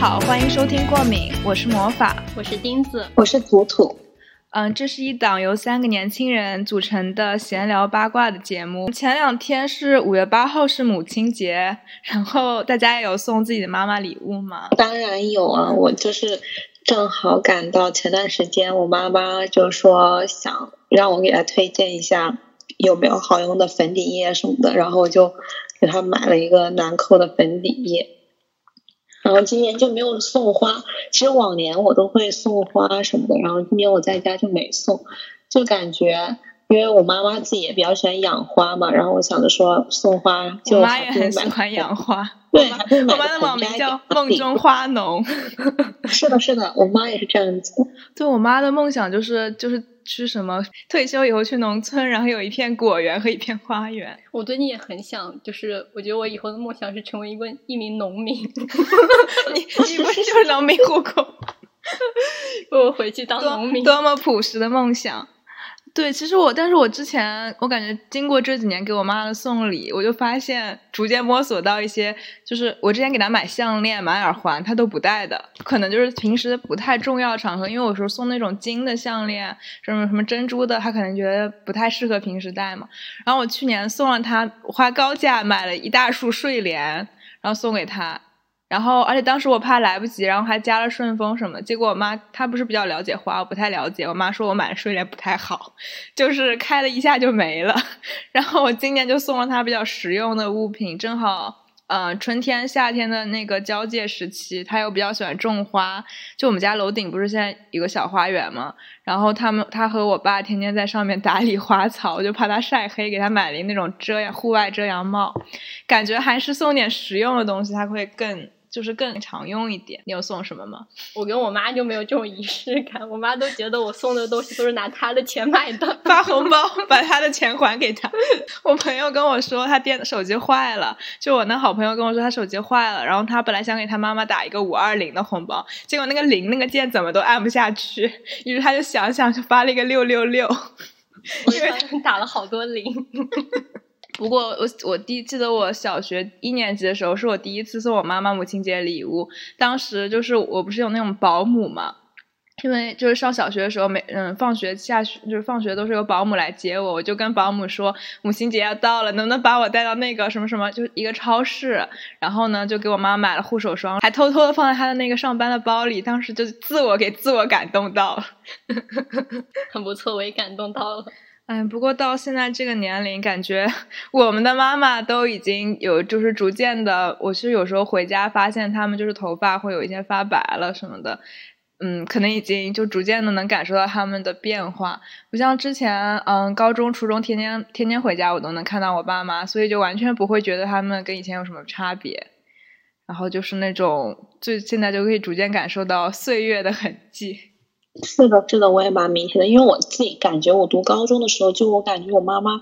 好，欢迎收听《过敏》，我是魔法，我是钉子，我是图图。嗯，这是一档由三个年轻人组成的闲聊八卦的节目。前两天是五月八号，是母亲节，然后大家有送自己的妈妈礼物吗？当然有啊，我就是正好赶到前段时间，我妈妈就说想让我给她推荐一下有没有好用的粉底液什么的，然后我就给她买了一个兰蔻的粉底液。然后今年就没有送花，其实往年我都会送花什么的，然后今年我在家就没送，就感觉因为我妈妈自己也比较喜欢养花嘛，然后我想着说送花就我妈也很喜欢养花，对，我妈的网名叫梦中花农，是的，是的，我妈也是这样子。对我妈的梦想就是就是。去什么？退休以后去农村，然后有一片果园和一片花园。我最近也很想，就是我觉得我以后的梦想是成为一个一名农民。你你不就是农民户口？我回去当农民，多么朴实的梦想。对，其实我，但是我之前，我感觉经过这几年给我妈的送礼，我就发现逐渐摸索到一些，就是我之前给她买项链、买耳环，她都不戴的，可能就是平时不太重要场合，因为有时候送那种金的项链，什么什么珍珠的，她可能觉得不太适合平时戴嘛。然后我去年送了她，花高价买了一大束睡莲，然后送给她。然后，而且当时我怕来不及，然后还加了顺丰什么。结果我妈她不是比较了解花，我不太了解。我妈说我买的睡莲不太好，就是开了一下就没了。然后我今年就送了她比较实用的物品，正好。呃，春天夏天的那个交界时期，他又比较喜欢种花。就我们家楼顶不是现在有个小花园吗？然后他们他和我爸天天在上面打理花草，我就怕他晒黑，给他买了那种遮阳户外遮阳帽。感觉还是送点实用的东西，他会更。就是更常用一点。你有送什么吗？我跟我妈就没有这种仪式感，我妈都觉得我送的东西都是拿她的钱买的，发红包把她的钱还给她。我朋友跟我说他电手机坏了，就我那好朋友跟我说他手机坏了，然后他本来想给他妈妈打一个五二零的红包，结果那个零那个键怎么都按不下去，于是他就想想就发了一个六六六，因为打了好多零。不过我我第记得我小学一年级的时候，是我第一次送我妈妈母亲节礼物。当时就是我不是有那种保姆嘛，因为就是上小学的时候，每嗯放学下学就是放学都是由保姆来接我，我就跟保姆说母亲节要到了，能不能把我带到那个什么什么，就一个超市，然后呢就给我妈买了护手霜，还偷偷的放在她的那个上班的包里。当时就自我给自我感动到了，很不错，我也感动到了。哎，不过到现在这个年龄，感觉 我们的妈妈都已经有，就是逐渐的，我是有时候回家发现他们就是头发会有一些发白了什么的，嗯，可能已经就逐渐的能感受到他们的变化，不像之前，嗯，高中、初中天天天天回家，我都能看到我爸妈，所以就完全不会觉得他们跟以前有什么差别，然后就是那种，就现在就可以逐渐感受到岁月的痕迹。是的，是的，我也蛮明显的，因为我自己感觉，我读高中的时候，就我感觉我妈妈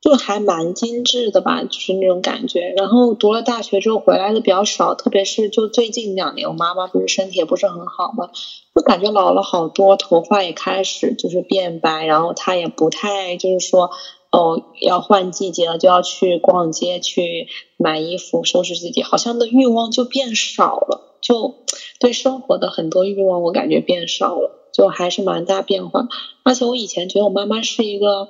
就还蛮精致的吧，就是那种感觉。然后读了大学之后回来的比较少，特别是就最近两年，我妈妈不是身体也不是很好嘛，就感觉老了好多，头发也开始就是变白，然后她也不太就是说哦要换季节了就要去逛街去买衣服收拾自己，好像的欲望就变少了，就对生活的很多欲望我感觉变少了。就还是蛮大变化，而且我以前觉得我妈妈是一个，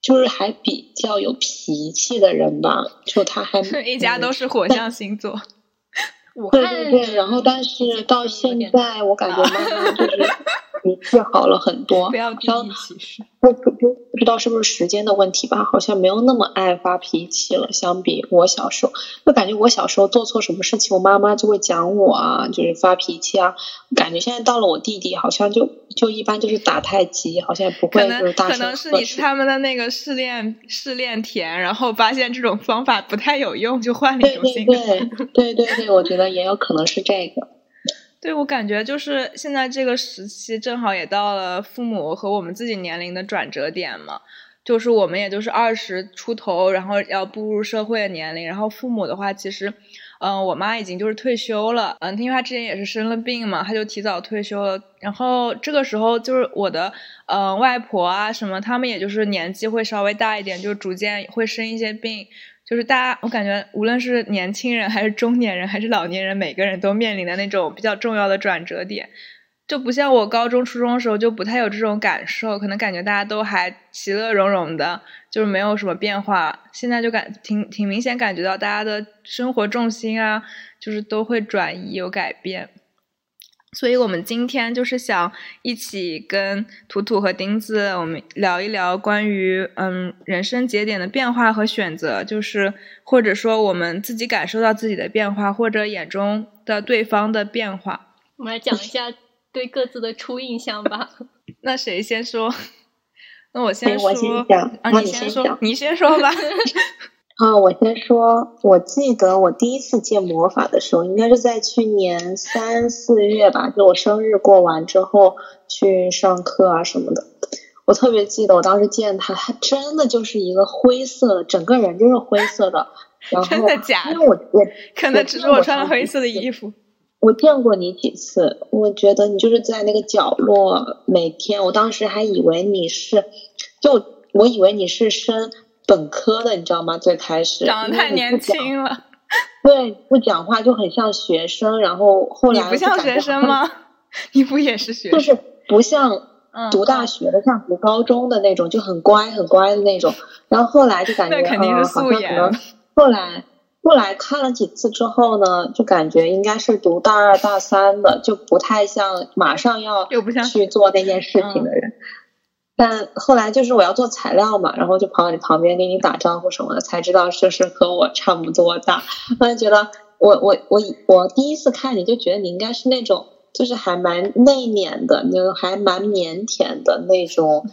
就是还比较有脾气的人吧，就她还 一家都是火象星座，对对对，然后但是到现在我感觉妈妈就是 脾气好了很多，不要低歧视。不不不，不知道是不是时间的问题吧？好像没有那么爱发脾气了。相比我小时候，就感觉我小时候做错什么事情，我妈妈就会讲我啊，就是发脾气啊。感觉现在到了我弟弟，好像就就一般就是打太极，好像也不会就是大声。可能是你是他们的那个试炼试炼田，然后发现这种方法不太有用，就换了一种性格。对对对对对对，我觉得也有可能是这个。对，我感觉就是现在这个时期，正好也到了父母和我们自己年龄的转折点嘛。就是我们也就是二十出头，然后要步入社会的年龄。然后父母的话，其实，嗯，我妈已经就是退休了，嗯，因为她之前也是生了病嘛，她就提早退休了。然后这个时候，就是我的，嗯，外婆啊什么，他们也就是年纪会稍微大一点，就逐渐会生一些病。就是大家，我感觉无论是年轻人还是中年人还是老年人，每个人都面临的那种比较重要的转折点，就不像我高中、初中的时候就不太有这种感受，可能感觉大家都还其乐融融的，就是没有什么变化。现在就感挺挺明显感觉到大家的生活重心啊，就是都会转移有改变。所以我们今天就是想一起跟图图和钉子，我们聊一聊关于嗯人生节点的变化和选择，就是或者说我们自己感受到自己的变化，或者眼中的对方的变化。我们来讲一下对各自的初印象吧。那谁先说？那我先说。我先讲。啊，你先说。你先说吧。啊，我先说，我记得我第一次见魔法的时候，应该是在去年三四月吧，就我生日过完之后去上课啊什么的。我特别记得我当时见他，他真的就是一个灰色的，整个人就是灰色的。真的假的？因为我我可能只是我穿了灰色的衣服。我见过你几次，我觉得你就是在那个角落，每天。我当时还以为你是，就我以为你是生。本科的，你知道吗？最开始长得太年轻了，对，不讲话就很像学生。然后后来你不像学生吗？你不也是学生？就是不像读大学的，像读高中的那种，就很乖很乖的那种。然后后来就感觉肯定是素颜。后来后来看了几次之后呢，就感觉应该是读大二大三的，就不太像马上要又不像去做那件事情的人。但后来就是我要做材料嘛，然后就跑到你旁边给你打招呼什么的，才知道就是和我差不多大。我就觉得我我我我第一次看你就觉得你应该是那种就是还蛮内敛的，那种还蛮腼腆的那种，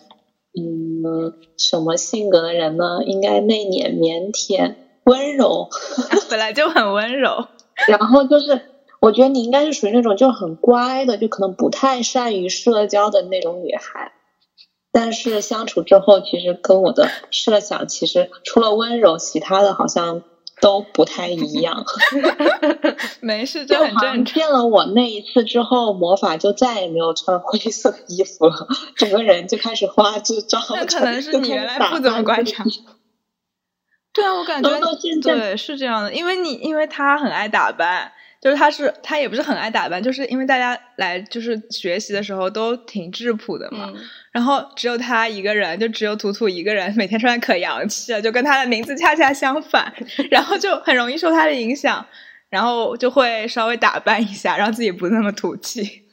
嗯，什么性格的人呢？应该内敛、腼腆、温柔，本来就很温柔。然后就是我觉得你应该是属于那种就很乖的，就可能不太善于社交的那种女孩。但是相处之后，其实跟我的设想其实除了温柔，其他的好像都不太一样。没事，这很正常。见了我那一次之后，魔法就再也没有穿灰色衣服了，整个人就开始花枝招展。那可能是你原来不怎么观察。对啊，我感觉对是这样的，因为你因为他很爱打扮。就是他是他也不是很爱打扮，就是因为大家来就是学习的时候都挺质朴的嘛，然后只有他一个人，就只有图图一个人每天穿的可洋气了，就跟他的名字恰恰相反，然后就很容易受他的影响，然后就会稍微打扮一下，让自己不那么土气。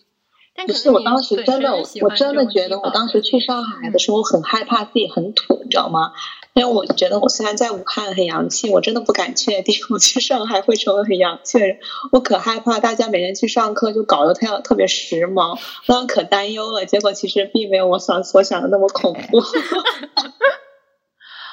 不是我当时真的，我真的觉得我当时去上海的时候很害怕自己很土，你知道吗？因为我觉得我虽然在武汉很洋气，我真的不敢确定我去上海会成为很洋气的人。我可害怕大家每天去上课就搞得特特别时髦，我可担忧了。结果其实并没有我想所想的那么恐怖。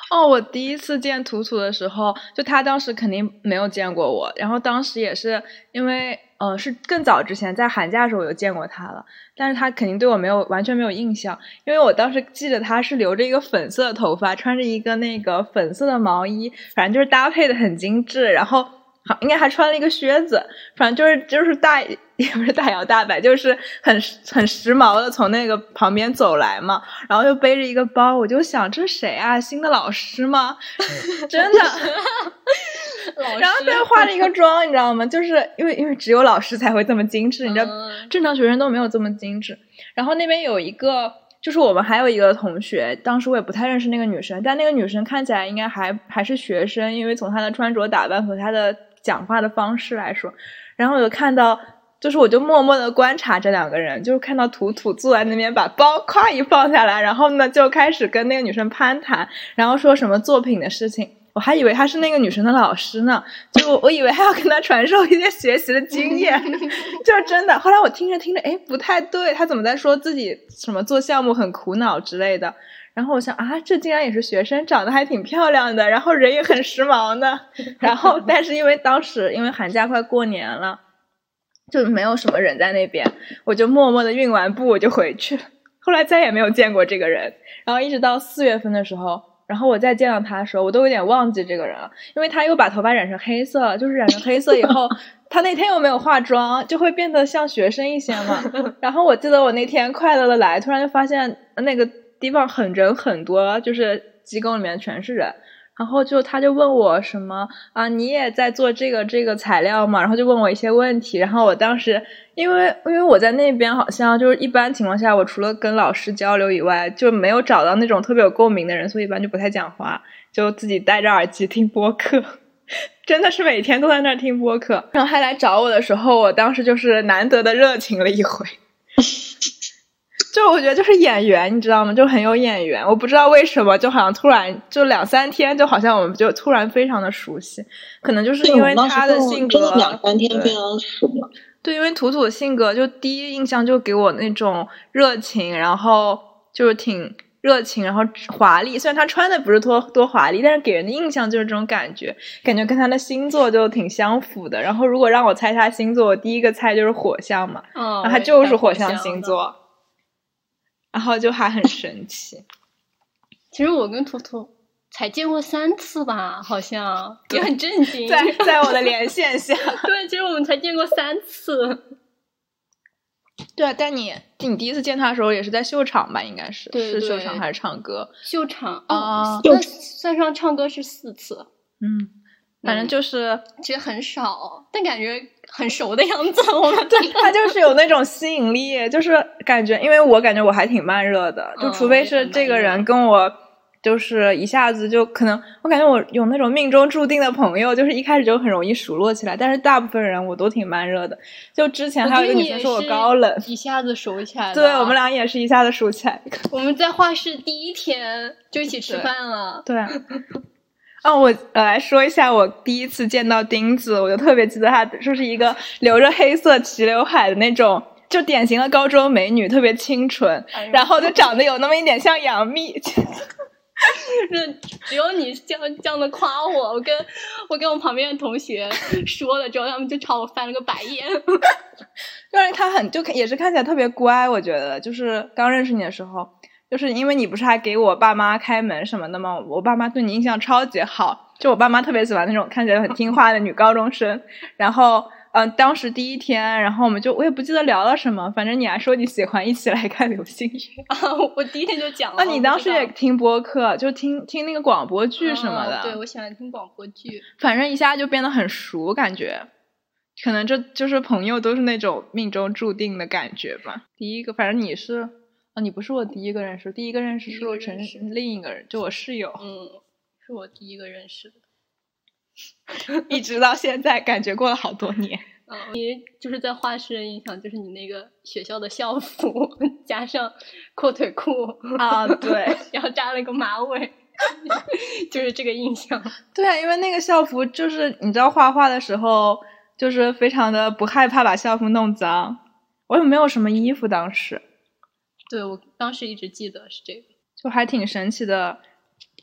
哦，我第一次见图图的时候，就他当时肯定没有见过我，然后当时也是因为。嗯，是更早之前，在寒假的时候我就见过他了，但是他肯定对我没有完全没有印象，因为我当时记得他是留着一个粉色的头发，穿着一个那个粉色的毛衣，反正就是搭配的很精致，然后好应该还穿了一个靴子，反正就是就是大 也不是大摇大摆，就是很很时髦的从那个旁边走来嘛，然后又背着一个包，我就想这是谁啊？新的老师吗？真的。然后再化了一个妆，你知道吗？就是因为因为只有老师才会这么精致，你知道，正常学生都没有这么精致。然后那边有一个，就是我们还有一个同学，当时我也不太认识那个女生，但那个女生看起来应该还还是学生，因为从她的穿着打扮和她的讲话的方式来说。然后我就看到，就是我就默默的观察这两个人，就是看到图图坐在那边把包咵一放下来，然后呢就开始跟那个女生攀谈，然后说什么作品的事情。我还以为他是那个女生的老师呢，就我以为还要跟他传授一些学习的经验，就是真的。后来我听着听着，哎，不太对，他怎么在说自己什么做项目很苦恼之类的？然后我想啊，这竟然也是学生，长得还挺漂亮的，然后人也很时髦呢。然后，但是因为当时因为寒假快过年了，就没有什么人在那边，我就默默的运完步我就回去了。后来再也没有见过这个人，然后一直到四月份的时候。然后我再见到他的时候，我都有点忘记这个人了，因为他又把头发染成黑色了。就是染成黑色以后，他那天又没有化妆，就会变得像学生一些嘛。然后我记得我那天快乐的来，突然就发现那个地方很人很多，就是机构里面全是人。然后就他就问我什么啊，你也在做这个这个材料嘛？然后就问我一些问题。然后我当时因为因为我在那边好像就是一般情况下，我除了跟老师交流以外，就没有找到那种特别有共鸣的人，所以一般就不太讲话，就自己戴着耳机听播客。真的是每天都在那儿听播客。然后他来找我的时候，我当时就是难得的热情了一回。就我觉得就是演员，你知道吗？就很有演员。我不知道为什么，就好像突然就两三天，就好像我们就突然非常的熟悉。可能就是因为他的性格，两三天非常熟了。对，因为图图性格，就第一印象就给我那种热情，然后就是挺热情，然后华丽。虽然他穿的不是多多华丽，但是给人的印象就是这种感觉，感觉跟他的星座就挺相符的。然后如果让我猜他星座，我第一个猜就是火象嘛，嗯，然后他就是火象星座。然后就还很神奇。其实我跟图图才见过三次吧，好像也很震惊。在在我的连线下，对，其实我们才见过三次。对啊，但你你第一次见他的时候也是在秀场吧？应该是是秀场还是唱歌？秀场啊，那算上唱歌是四次。嗯，反正就是其实很少，但感觉。很熟的样子，我 们对他就是有那种吸引力，就是感觉，因为我感觉我还挺慢热的，就除非是这个人跟我就是一下子就可能，我感觉我有那种命中注定的朋友，就是一开始就很容易熟络起来，但是大部分人我都挺慢热的。就之前还有一个女生说我高冷，一下子熟起来，对我们俩也是一下子熟起来。我们在画室第一天就一起吃饭了，对。哦，我来说一下我第一次见到钉子，我就特别记得她就是一个留着黑色齐刘海的那种，就典型的高中美女，特别清纯，然后就长得有那么一点像杨幂。这只有你这样这样的夸我，我跟我跟我旁边的同学说了之后，他们就朝我翻了个白眼。就是她很就也是看起来特别乖，我觉得就是刚认识你的时候。就是因为你不是还给我爸妈开门什么的吗？我爸妈对你印象超级好，就我爸妈特别喜欢那种看起来很听话的女高中生。然后，嗯，当时第一天，然后我们就我也不记得聊了什么，反正你还说你喜欢一起来看流星雨 啊。我第一天就讲了。那，你当时也听播客，就听听那个广播剧什么的。对，我喜欢听广播剧。反正一下就变得很熟，感觉，可能这就是朋友都是那种命中注定的感觉吧。第一个，反正你是。啊，你不是我第一个认识，第一个认识是我陈另一个人，就我室友。嗯，是我第一个认识的，一直到现在，感觉过了好多年。嗯，你就是在画室的印象就是你那个学校的校服 加上阔腿裤啊，对，然后扎了个马尾，就是这个印象。对啊，因为那个校服就是你知道画画的时候就是非常的不害怕把校服弄脏，我也没有什么衣服当时。对，我当时一直记得是这个，就还挺神奇的。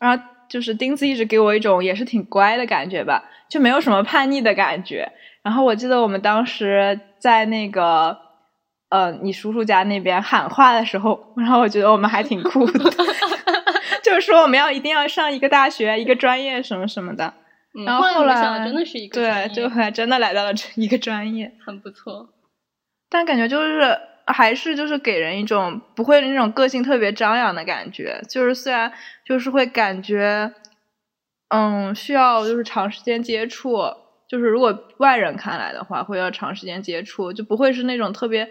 然后就是钉子一直给我一种也是挺乖的感觉吧，就没有什么叛逆的感觉。然后我记得我们当时在那个呃你叔叔家那边喊话的时候，然后我觉得我们还挺酷的，就是说我们要一定要上一个大学，一个专业什么什么的。然后后来真的是一个对，就后来真的来到了这一个专业，很不错。但感觉就是。还是就是给人一种不会那种个性特别张扬的感觉，就是虽然就是会感觉，嗯，需要就是长时间接触，就是如果外人看来的话，会要长时间接触，就不会是那种特别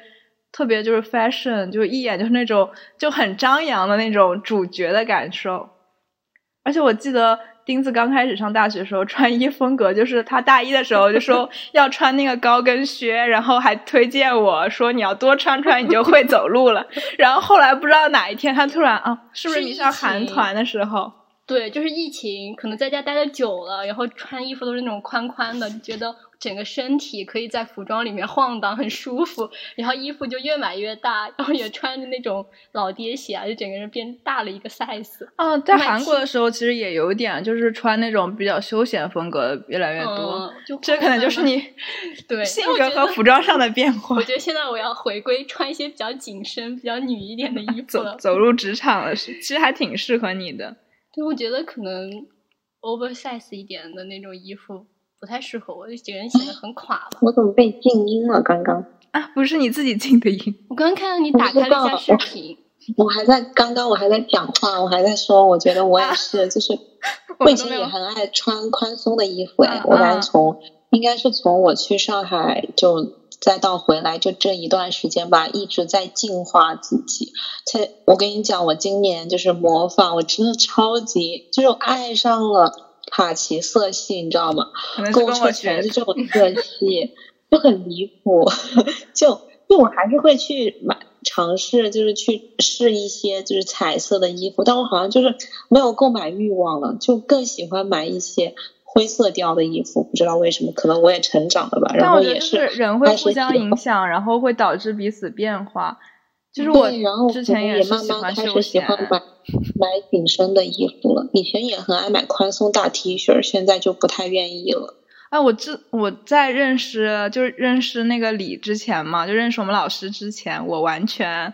特别就是 fashion，就一眼就是那种就很张扬的那种主角的感受，而且我记得。钉子刚开始上大学的时候，穿衣风格就是他大一的时候就说 要穿那个高跟靴，然后还推荐我说你要多穿穿，你就会走路了。然后后来不知道哪一天他突然啊，是不是你上韩团的时候？对，就是疫情，可能在家待的久了，然后穿衣服都是那种宽宽的，就觉得。整个身体可以在服装里面晃荡，很舒服。然后衣服就越买越大，然后也穿着那种老爹鞋啊，就整个人变大了一个 size。啊，在韩国的时候其实也有点，就是穿那种比较休闲风格越来越多。这可能就是你对性格和服装上的变化。我觉得现在我要回归穿一些比较紧身、比较女一点的衣服了。走入职场了，其实还挺适合你的。对，我觉得可能 oversize 一点的那种衣服。不太适合我，就整个人显得很垮吧。我怎么被静音了？刚刚啊，不是你自己静的音。我刚刚看到你打开了一下视频，我还在刚刚我还在讲话，我还在说，我觉得我也是，就是 我以前也很爱穿宽松的衣服哎，我感觉从应该是从我去上海就再到回来就这一段时间吧，一直在进化自己。才我跟你讲，我今年就是模仿，我真的超级就是爱上了卡其色系，你知道吗？购物车全是这种色系，就很离谱。就就我还是会去买。尝试就是去试一些就是彩色的衣服，但我好像就是没有购买欲望了，就更喜欢买一些灰色调的衣服。不知道为什么，可能我也成长了吧。然后也是人会互相影响，然后会导致彼此变化。就是我之前也慢慢开始喜欢买买紧身的衣服了，以前也很爱买宽松大 T 恤，现在就不太愿意了。哎，我之我在认识就是认识那个李之前嘛，就认识我们老师之前，我完全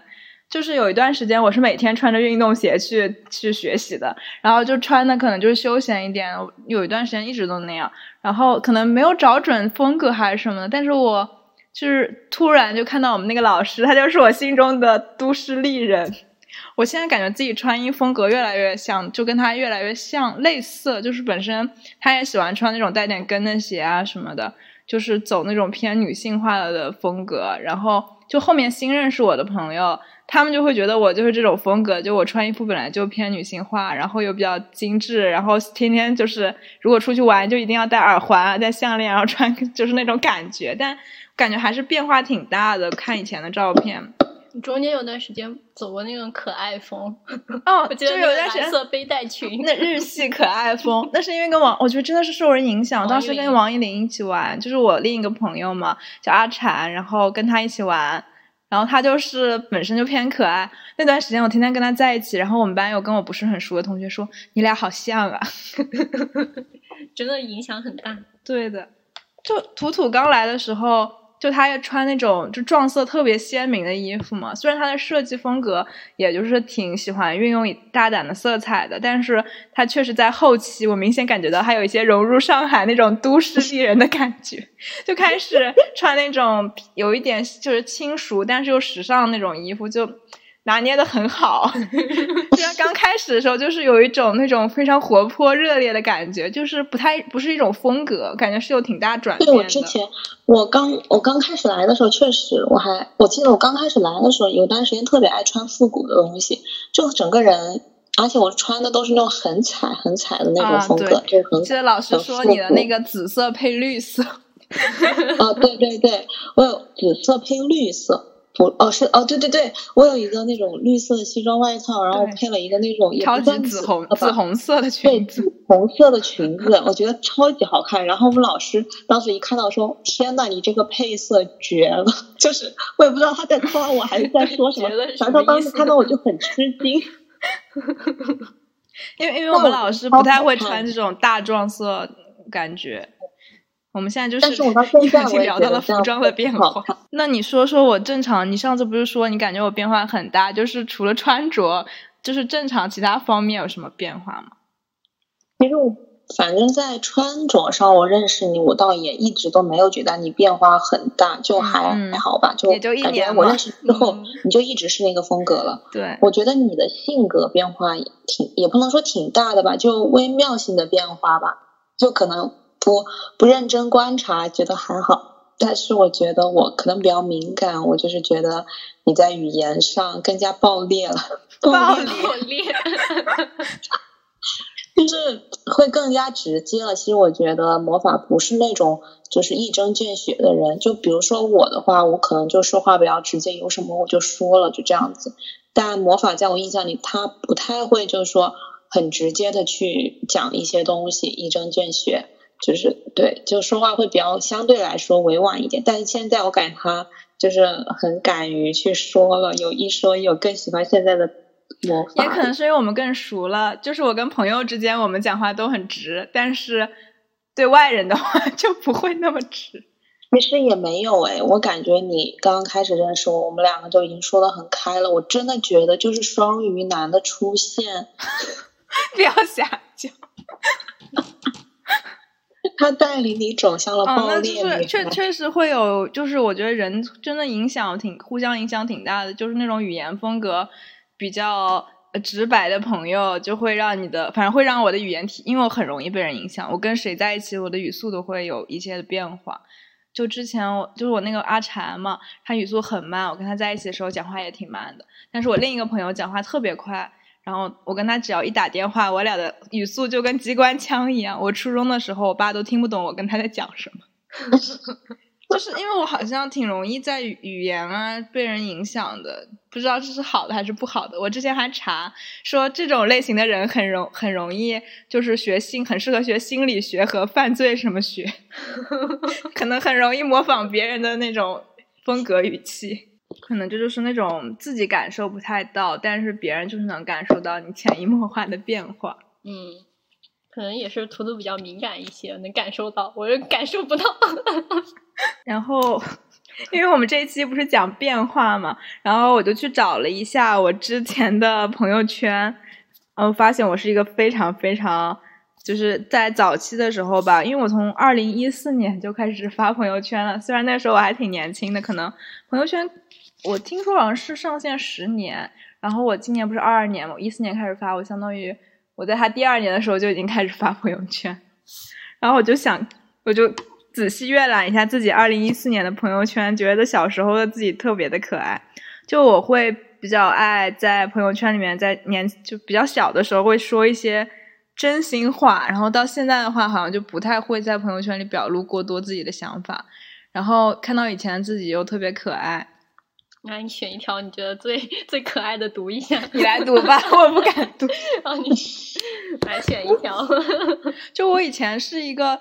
就是有一段时间，我是每天穿着运动鞋去去学习的，然后就穿的可能就是休闲一点，有一段时间一直都那样，然后可能没有找准风格还是什么的，但是我就是突然就看到我们那个老师，他就是我心中的都市丽人。我现在感觉自己穿衣风格越来越像，就跟他越来越像类似，就是本身他也喜欢穿那种带点跟的鞋啊什么的，就是走那种偏女性化的风格。然后就后面新认识我的朋友，他们就会觉得我就是这种风格，就我穿衣服本来就偏女性化，然后又比较精致，然后天天就是如果出去玩就一定要戴耳环啊、戴项链，然后穿 就是那种感觉。但感觉还是变化挺大的，看以前的照片。中间有段时间走过那种可爱风，哦，就有段蓝色背带裙，那日系可爱风，那是因为跟王，我觉得真的是受人影响。当时跟王一林一起玩，就是我另一个朋友嘛，叫阿婵，然后跟他一起玩，然后他就是本身就偏可爱。那段时间我天天跟他在一起，然后我们班有跟我不是很熟的同学说：“你俩好像啊。”真的影响很大。对的，就图图刚来的时候。就他要穿那种就撞色特别鲜明的衣服嘛，虽然他的设计风格也就是挺喜欢运用大胆的色彩的，但是他确实在后期，我明显感觉到他有一些融入上海那种都市丽人的感觉，就开始穿那种有一点就是轻熟但是又时尚那种衣服就。拿捏的很好，虽然刚开始的时候就是有一种那种非常活泼热烈的感觉，就是不太不是一种风格，感觉是有挺大转变的。对我之前，我刚我刚开始来的时候，确实我还我记得我刚开始来的时候，有段时间特别爱穿复古的东西，就整个人，而且我穿的都是那种很彩很彩的那种风格，就很记得老师说你的那个紫色配绿色，啊对对对，我有紫色配绿色。不哦是哦对对对，我有一个那种绿色的西装外套，然后配了一个那种超级紫红紫红色的裙子，红色的裙子，我觉得超级好看。然后我们老师当时一看到说：“天呐，你这个配色绝了！” 就是我也不知道他在夸我还是在说什么，反正当时看到我就很吃惊。因为因为我们老师不太会穿这种大撞色感觉。我们现在就是，已经聊到了服装的变化。那你说说我正常，你上次不是说你感觉我变化很大，就是除了穿着，就是正常其他方面有什么变化吗？其实我反正在穿着上，我认识你，我倒也一直都没有觉得你变化很大，就还还好吧，就感觉我认识之后你就一直是那个风格了。对，我觉得你的性格变化也挺，也不能说挺大的吧，就微妙性的变化吧，就可能。不不认真观察，觉得还好，但是我觉得我可能比较敏感，我就是觉得你在语言上更加爆裂了，爆裂，就是会更加直接了。其实我觉得魔法不是那种就是一针见血的人，就比如说我的话，我可能就说话比较直接，有什么我就说了，就这样子。但魔法在我印象里，他不太会就是说很直接的去讲一些东西，一针见血。就是对，就说话会比较相对来说委婉一点，但是现在我感觉他就是很敢于去说了，有一说一，我更喜欢现在的魔法。也可能是因为我们更熟了，就是我跟朋友之间，我们讲话都很直，但是对外人的话 就不会那么直。其实也没有哎，我感觉你刚刚开始认识我，我们两个就已经说的很开了。我真的觉得就是双鱼男的出现，不要瞎讲。他带领你走向了爆裂。那就是确确实会有，就是我觉得人真的影响挺互相影响挺大的，就是那种语言风格比较直白的朋友，就会让你的，反正会让我的语言体，因为我很容易被人影响。我跟谁在一起，我的语速都会有一些的变化。就之前我就是我那个阿禅嘛，他语速很慢，我跟他在一起的时候讲话也挺慢的。但是我另一个朋友讲话特别快，然后我跟他只要一打电话，我俩的语速就跟机关枪一样。我初中的时候，我爸都听不懂我跟他在讲什么。就是因为我好像挺容易在语言啊被人影响的，不知道这是好的还是不好的。我之前还查说这种类型的人很容很容易就是学心很适合学心理学和犯罪什么学，可能很容易模仿别人的那种风格语气，可能这就是那种自己感受不太到，但是别人就是能感受到你潜移默化的变化。嗯。可能也是图图比较敏感一些，能感受到，我是感受不到。然后，因为我们这一期不是讲变化嘛，然后我就去找了一下我之前的朋友圈，嗯，发现我是一个非常非常，就是在早期的时候吧，因为我从二零一四年就开始发朋友圈了，虽然那时候我还挺年轻的，可能朋友圈我听说好像是上线十年，然后我今年不是二二年嘛，一四年开始发，我相当于。我在他第二年的时候就已经开始发朋友圈，然后我就想，我就仔细阅览一下自己二零一四年的朋友圈，觉得小时候的自己特别的可爱。就我会比较爱在朋友圈里面，在年就比较小的时候会说一些真心话，然后到现在的话，好像就不太会在朋友圈里表露过多自己的想法。然后看到以前的自己又特别可爱。那你选一条你觉得最最可爱的读一下，你来读吧，我不敢读。然后你来选一条。就我以前是一个，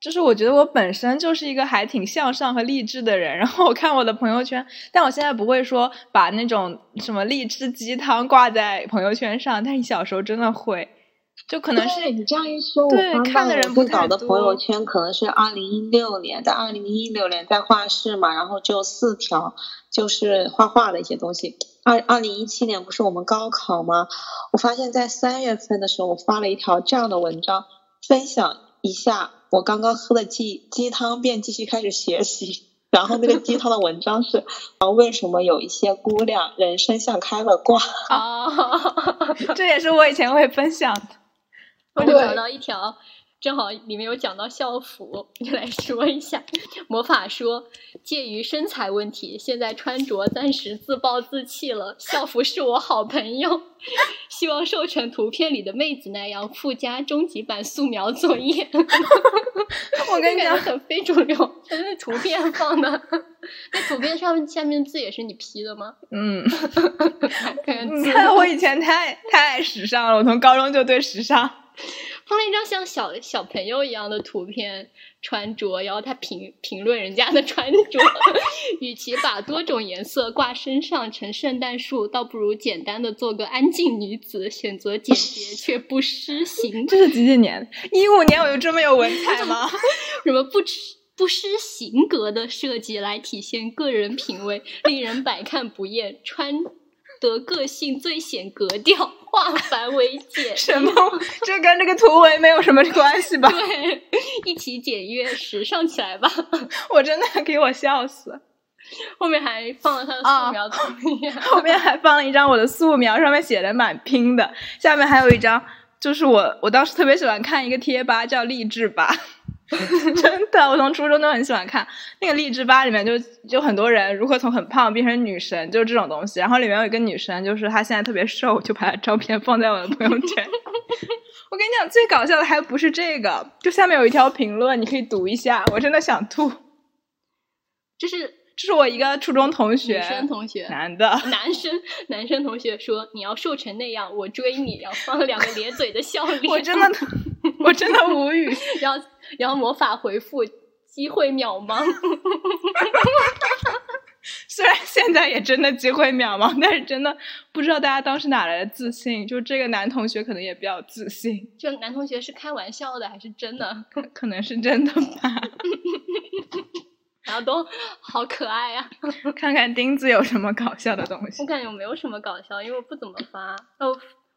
就是我觉得我本身就是一个还挺向上和励志的人。然后我看我的朋友圈，但我现在不会说把那种什么励志鸡汤挂在朋友圈上，但是小时候真的会。就可能是你这样一说，我看的人不早的朋友圈可能是二零一六年，在二零一六年在画室嘛，然后就四条，就是画画的一些东西。二二零一七年不是我们高考吗？我发现，在三月份的时候，我发了一条这样的文章，分享一下我刚刚喝的鸡鸡汤，便继续开始学习。然后那个鸡汤的文章是啊，为什么有一些姑娘人生像开了挂？啊，这也是我以前会分享的。我就找到一条，正好里面有讲到校服，就来说一下。魔法说，介于身材问题，现在穿着暂时自暴自弃了。校服是我好朋友，希望瘦成图片里的妹子那样，附加终极版素描作业。我跟你讲，很非主流，那图片放的，那图片上面下面字也是你 P 的吗？嗯，你 看我以前太太爱时尚了，我从高中就对时尚。放了一张像小小朋友一样的图片穿着，然后他评评论人家的穿着，与其把多种颜色挂身上成圣诞树，倒不如简单的做个安静女子，选择简洁 却不失形。这是几几年？一五年我就这么有文采吗？什么不吃不失形格的设计来体现个人品味，令人百看不厌，穿得个性最显格调。化繁为简，什么？这跟这个图文没有什么关系吧？对，一起简约时尚起来吧！我真的给我笑死。后面还放了他的素描图片，后面还放了一张我的素描，上面写的蛮拼的。下面还有一张，就是我我当时特别喜欢看一个贴吧，叫励志吧。真的，我从初中都很喜欢看那个励志吧，里面就就很多人如何从很胖变成女神，就是这种东西。然后里面有一个女生，就是她现在特别瘦，就把她照片放在我的朋友圈。我跟你讲，最搞笑的还不是这个，就下面有一条评论，你可以读一下，我真的想吐。就是这是我一个初中同学，女生同学，男的，男生男生同学说你要瘦成那样，我追你，然后放了两个咧嘴的笑脸。我真的，我真的无语，然后。然后魔法回复机会渺茫，虽然现在也真的机会渺茫，但是真的不知道大家当时哪来的自信。就这个男同学可能也比较自信。就男同学是开玩笑的还是真的？可能是真的吧。然后都好可爱呀！看看钉子有什么搞笑的东西。我感觉我没有什么搞笑，因为我不怎么发。哦，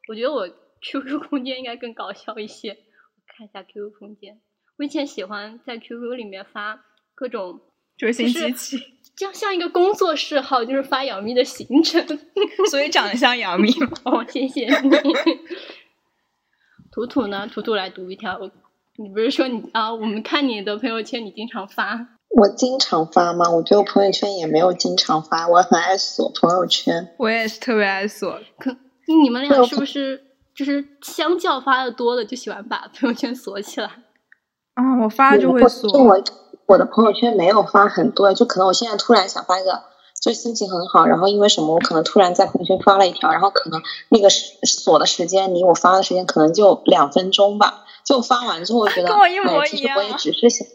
我觉得我 QQ 空间应该更搞笑一些。我看一下 QQ 空间。我以前喜欢在 QQ 里面发各种追星机器，这样像一个工作室号，就是发杨幂的行程。所以长得像杨幂吗？哦，谢谢你。图图呢？图图来读一条。我，你不是说你啊？我们看你的朋友圈，你经常发。我经常发吗？我觉得我朋友圈也没有经常发，我很爱锁朋友圈。我也是特别爱锁。可你们俩是不是就是相较发的多的，就喜欢把朋友圈锁起来？啊，我发就会锁。我我的朋友圈没有发很多，就可能我现在突然想发一个，就心情很好，然后因为什么，我可能突然在朋友圈发了一条，然后可能那个锁的时间离我发的时间可能就两分钟吧，就发完之后我觉得，跟我一模一样。我也只是想。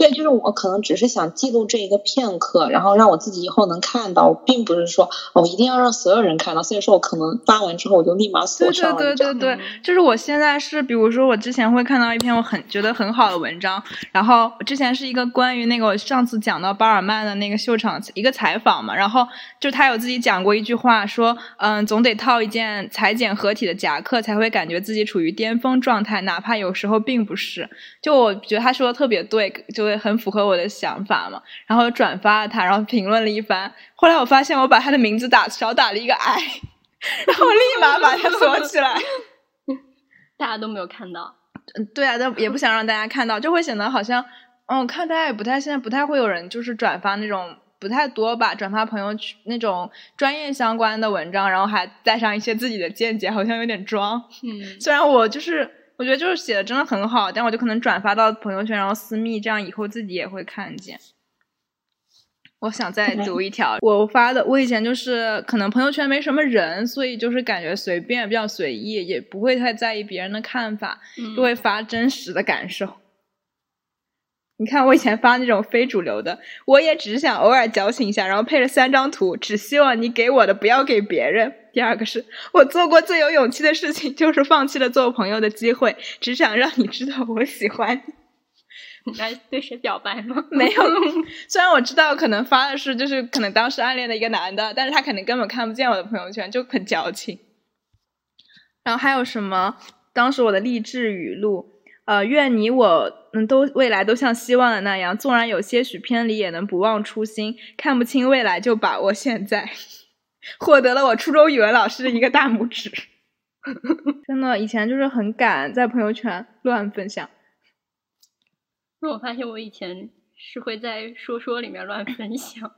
对，就是我可能只是想记录这一个片刻，然后让我自己以后能看到，并不是说我一定要让所有人看到。所以说我可能发完之后我就立马锁上了。对对对对对，就是我现在是，比如说我之前会看到一篇我很觉得很好的文章，然后之前是一个关于那个我上次讲到巴尔曼的那个秀场一个采访嘛，然后就他有自己讲过一句话，说嗯，总得套一件裁剪合体的夹克才会感觉自己处于巅峰状态，哪怕有时候并不是。就我觉得他说的特别对，就会很符合我的想法嘛。然后转发了他，然后评论了一番。后来我发现我把他的名字打少打了一个 i，然后立马把他锁起来。大家都没有看到。嗯，对啊，但也不想让大家看到，就会显得好像，嗯，看大家也不太现在不太会有人就是转发那种不太多吧，转发朋友圈那种专业相关的文章，然后还带上一些自己的见解，好像有点装。嗯，虽然我就是。我觉得就是写的真的很好，但我就可能转发到朋友圈，然后私密，这样以后自己也会看见。我想再读一条，我发的，我以前就是可能朋友圈没什么人，所以就是感觉随便，比较随意，也不会太在意别人的看法，就会发真实的感受。你看我以前发那种非主流的，我也只想偶尔矫情一下，然后配了三张图，只希望你给我的不要给别人。第二个是 我做过最有勇气的事情，就是放弃了做朋友的机会，只想让你知道我喜欢你。你在对谁表白吗？没有，虽然我知道可能发的是就是可能当时暗恋的一个男的，但是他肯定根本看不见我的朋友圈，就很矫情。然后还有什么？当时我的励志语录，呃，愿你我嗯都未来都像希望的那样，纵然有些许偏离，也能不忘初心。看不清未来，就把握现在。获得了我初中语文老师的一个大拇指，真的，以前就是很敢在朋友圈乱分享。那我发现我以前是会在说说里面乱分享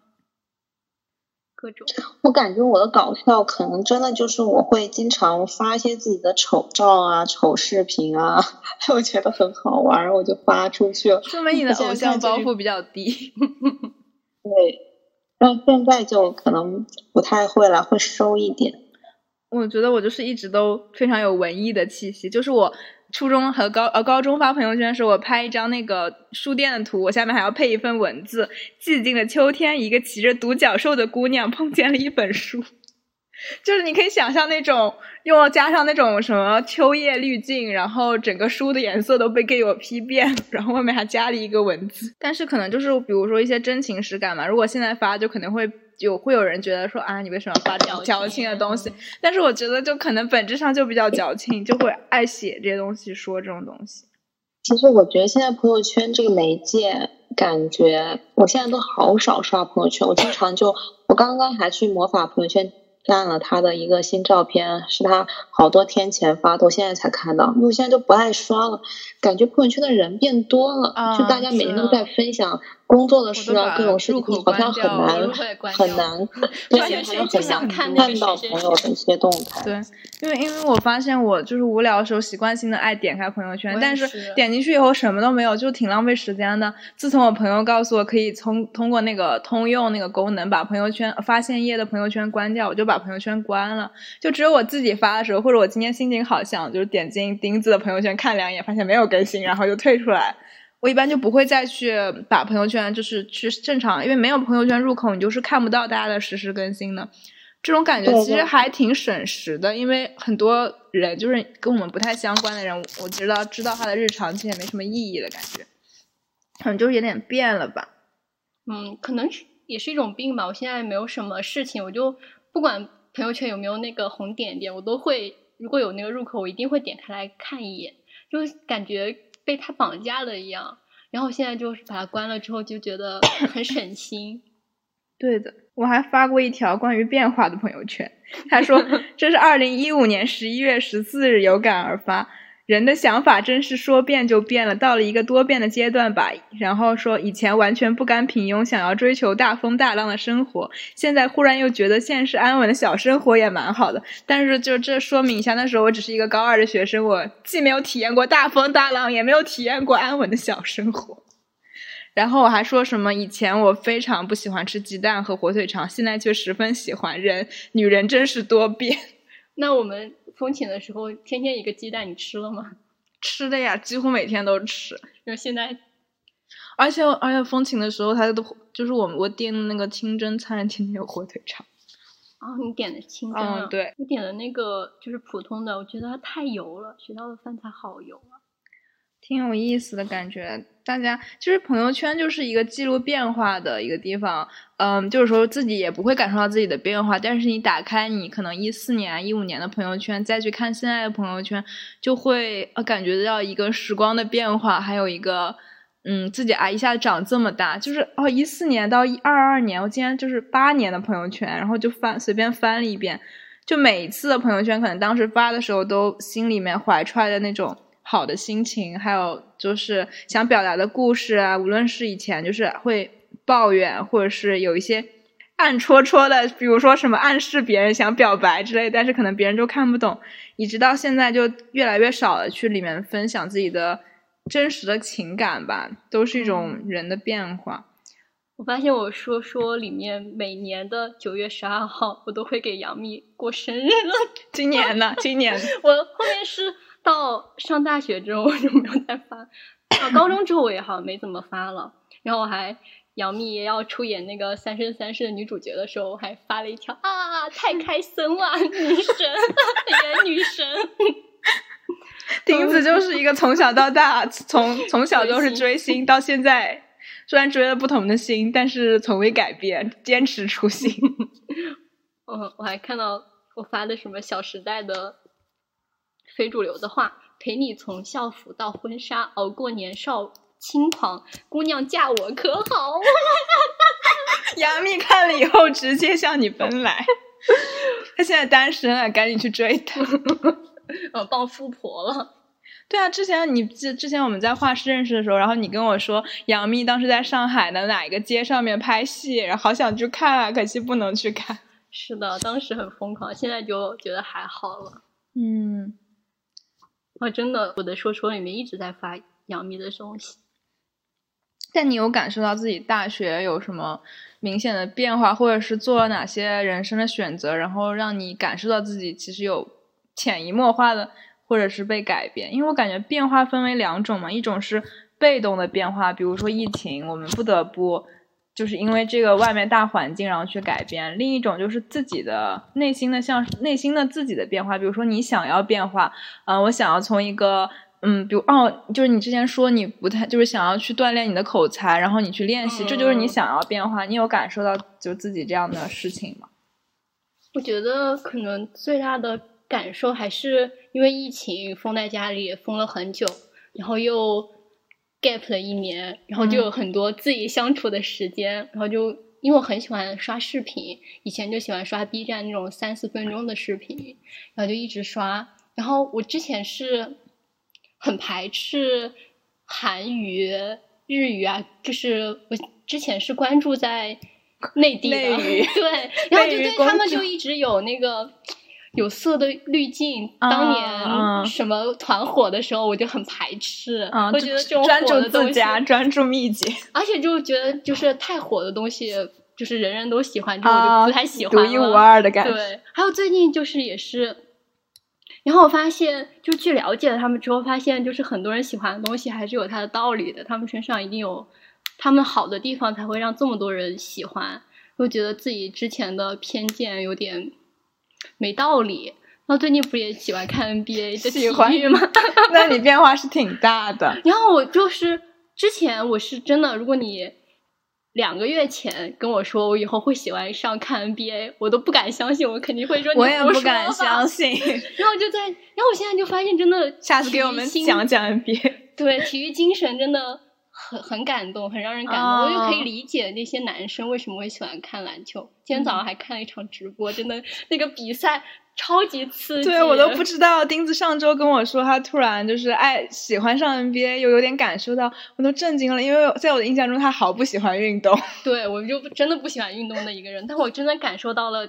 各种。我感觉我的搞笑可能真的就是我会经常发一些自己的丑照啊、丑视频啊，我觉得很好玩，我就发出去了。说明你的偶像包袱比较低。对。但现在就可能不太会了，会收一点。我觉得我就是一直都非常有文艺的气息，就是我初中和高呃高中发朋友圈的时候，我拍一张那个书店的图，我下面还要配一份文字：寂静的秋天，一个骑着独角兽的姑娘碰见了一本书。就是你可以想象那种用加上那种什么秋叶滤镜，然后整个书的颜色都被给我 P 变，然后外面还加了一个文字。但是可能就是比如说一些真情实感嘛，如果现在发，就可能会有会有人觉得说啊，你为什么发这种矫情的东西？但是我觉得就可能本质上就比较矫情，就会爱写这些东西，说这种东西。其实我觉得现在朋友圈这个媒介，感觉我现在都好少刷朋友圈，我经常就我刚刚还去魔法朋友圈。看了他的一个新照片，是他好多天前发的，我现在才看到。因为我现在都不爱刷了，感觉朋友圈的人变多了，就大家每天都在分享工作的事啊，各种事情，好像很难很难，对，好像很想看到朋友的一些动态。对，因为因为我发现我就是无聊的时候习惯性的爱点开朋友圈，但是点进去以后什么都没有，就挺浪费时间的。自从我朋友告诉我可以通通过那个通用那个功能把朋友圈发现页的朋友圈关掉，我就把。把朋友圈关了，就只有我自己发的时候，或者我今天心情好，想就是点进钉子的朋友圈看两眼，发现没有更新，然后就退出来。我一般就不会再去把朋友圈就是去正常，因为没有朋友圈入口，你就是看不到大家的实时更新的。这种感觉其实还挺省时的，因为很多人就是跟我们不太相关的人，我知道知道他的日常其实也没什么意义的感觉，可能就是有点变了吧。嗯，可能是也是一种病吧。我现在没有什么事情，我就。不管朋友圈有没有那个红点点，我都会如果有那个入口，我一定会点开来看一眼，就感觉被他绑架了一样。然后现在就是把它关了之后，就觉得 很省心。对的，我还发过一条关于变化的朋友圈，他说这是二零一五年十一月十四日有感而发。人的想法真是说变就变了，到了一个多变的阶段吧。然后说以前完全不甘平庸，想要追求大风大浪的生活，现在忽然又觉得现实安稳的小生活也蛮好的。但是就这说明一下，那时候我只是一个高二的学生，我既没有体验过大风大浪，也没有体验过安稳的小生活。然后我还说什么以前我非常不喜欢吃鸡蛋和火腿肠，现在却十分喜欢。人女人真是多变。那我们。风情的时候，天天一个鸡蛋，你吃了吗？吃的呀，几乎每天都吃。因为现在，而且而且风情的时候，他都就是我我订的那个清真餐，天天有火腿肠。哦，你点的清真啊？对，我点的那个就是普通的，我觉得它太油了，学校的饭菜好油啊。挺有意思的感觉，大家就是朋友圈就是一个记录变化的一个地方，嗯，就是说自己也不会感受到自己的变化，但是你打开你可能一四年、一五年的朋友圈，再去看现在的朋友圈，就会呃感觉到一个时光的变化，还有一个嗯自己啊一下长这么大，就是哦一四年到一二二年，我竟然就是八年的朋友圈，然后就翻随便翻了一遍，就每一次的朋友圈，可能当时发的时候都心里面怀揣的那种。好的心情，还有就是想表达的故事啊，无论是以前就是会抱怨，或者是有一些暗戳戳的，比如说什么暗示别人想表白之类，但是可能别人就看不懂，一直到现在就越来越少了去里面分享自己的真实的情感吧，都是一种人的变化。我发现我说说里面每年的九月十二号，我都会给杨幂过生日了。今年呢？今年 我后面是。到上大学之后我就没有再发，到高中之后我也好像没怎么发了。然后我还杨幂也要出演那个《三生三世》的女主角的时候，我还发了一条啊，太开心了，女神，演女神。婷子就是一个从小到大，从从小就是追星，到现在虽然追了不同的星，但是从未改变，坚持初心。嗯，我还看到我发的什么《小时代》的。非主流的话，陪你从校服到婚纱，熬过年少轻狂，姑娘嫁我可好？杨幂看了以后直接向你奔来，她现在单身啊，赶紧去追她。呃，傍富婆了。对啊，之前你之之前我们在画室认识的时候，然后你跟我说杨幂当时在上海的哪一个街上面拍戏，然后好想去看啊，可惜不能去看。是的，当时很疯狂，现在就觉得还好了。嗯。我，真的，我的说说里面一直在发杨幂的东西。但你有感受到自己大学有什么明显的变化，或者是做了哪些人生的选择，然后让你感受到自己其实有潜移默化的，或者是被改变？因为我感觉变化分为两种嘛，一种是被动的变化，比如说疫情，我们不得不。就是因为这个外面大环境，然后去改变。另一种就是自己的内心的，像内心的自己的变化。比如说你想要变化，嗯，我想要从一个，嗯，比如哦，就是你之前说你不太，就是想要去锻炼你的口才，然后你去练习，这就是你想要变化。你有感受到就自己这样的事情吗？我觉得可能最大的感受还是因为疫情封在家里，封了很久，然后又。Gap 了一年，然后就有很多自己相处的时间，然后就因为我很喜欢刷视频，以前就喜欢刷 B 站那种三四分钟的视频，然后就一直刷。然后我之前是很排斥韩语、日语啊，就是我之前是关注在内地的，对，然后就对他们就一直有那个。有色的滤镜，当年什么团火的时候，我就很排斥。我觉得这种专注自家、专注秘籍，而且就觉得就是太火的东西，就是人人都喜欢，这种就不太喜欢独一无二的感觉。对，还有最近就是也是，然后我发现，就去了解了他们之后，发现就是很多人喜欢的东西还是有它的道理的，他们身上一定有他们好的地方，才会让这么多人喜欢。我觉得自己之前的偏见有点。没道理。那最近不也喜欢看 NBA 的体育吗？那你变化是挺大的。然后我就是之前我是真的，如果你两个月前跟我说我以后会喜欢上看 NBA，我都不敢相信，我肯定会说我也不敢相信。然后就在，然后我现在就发现真的，下次给我们讲讲 NBA。对，体育精神真的很很感动，很让人感动。我就可以理解那些男生为什么会喜欢看篮球。今天早上还看了一场直播，真的那个比赛超级刺激。对我都不知道，钉子上周跟我说他突然就是爱喜欢上 NBA，又有点感受到，我都震惊了。因为在我的印象中，他好不喜欢运动。对我就真的不喜欢运动的一个人，但我真的感受到了。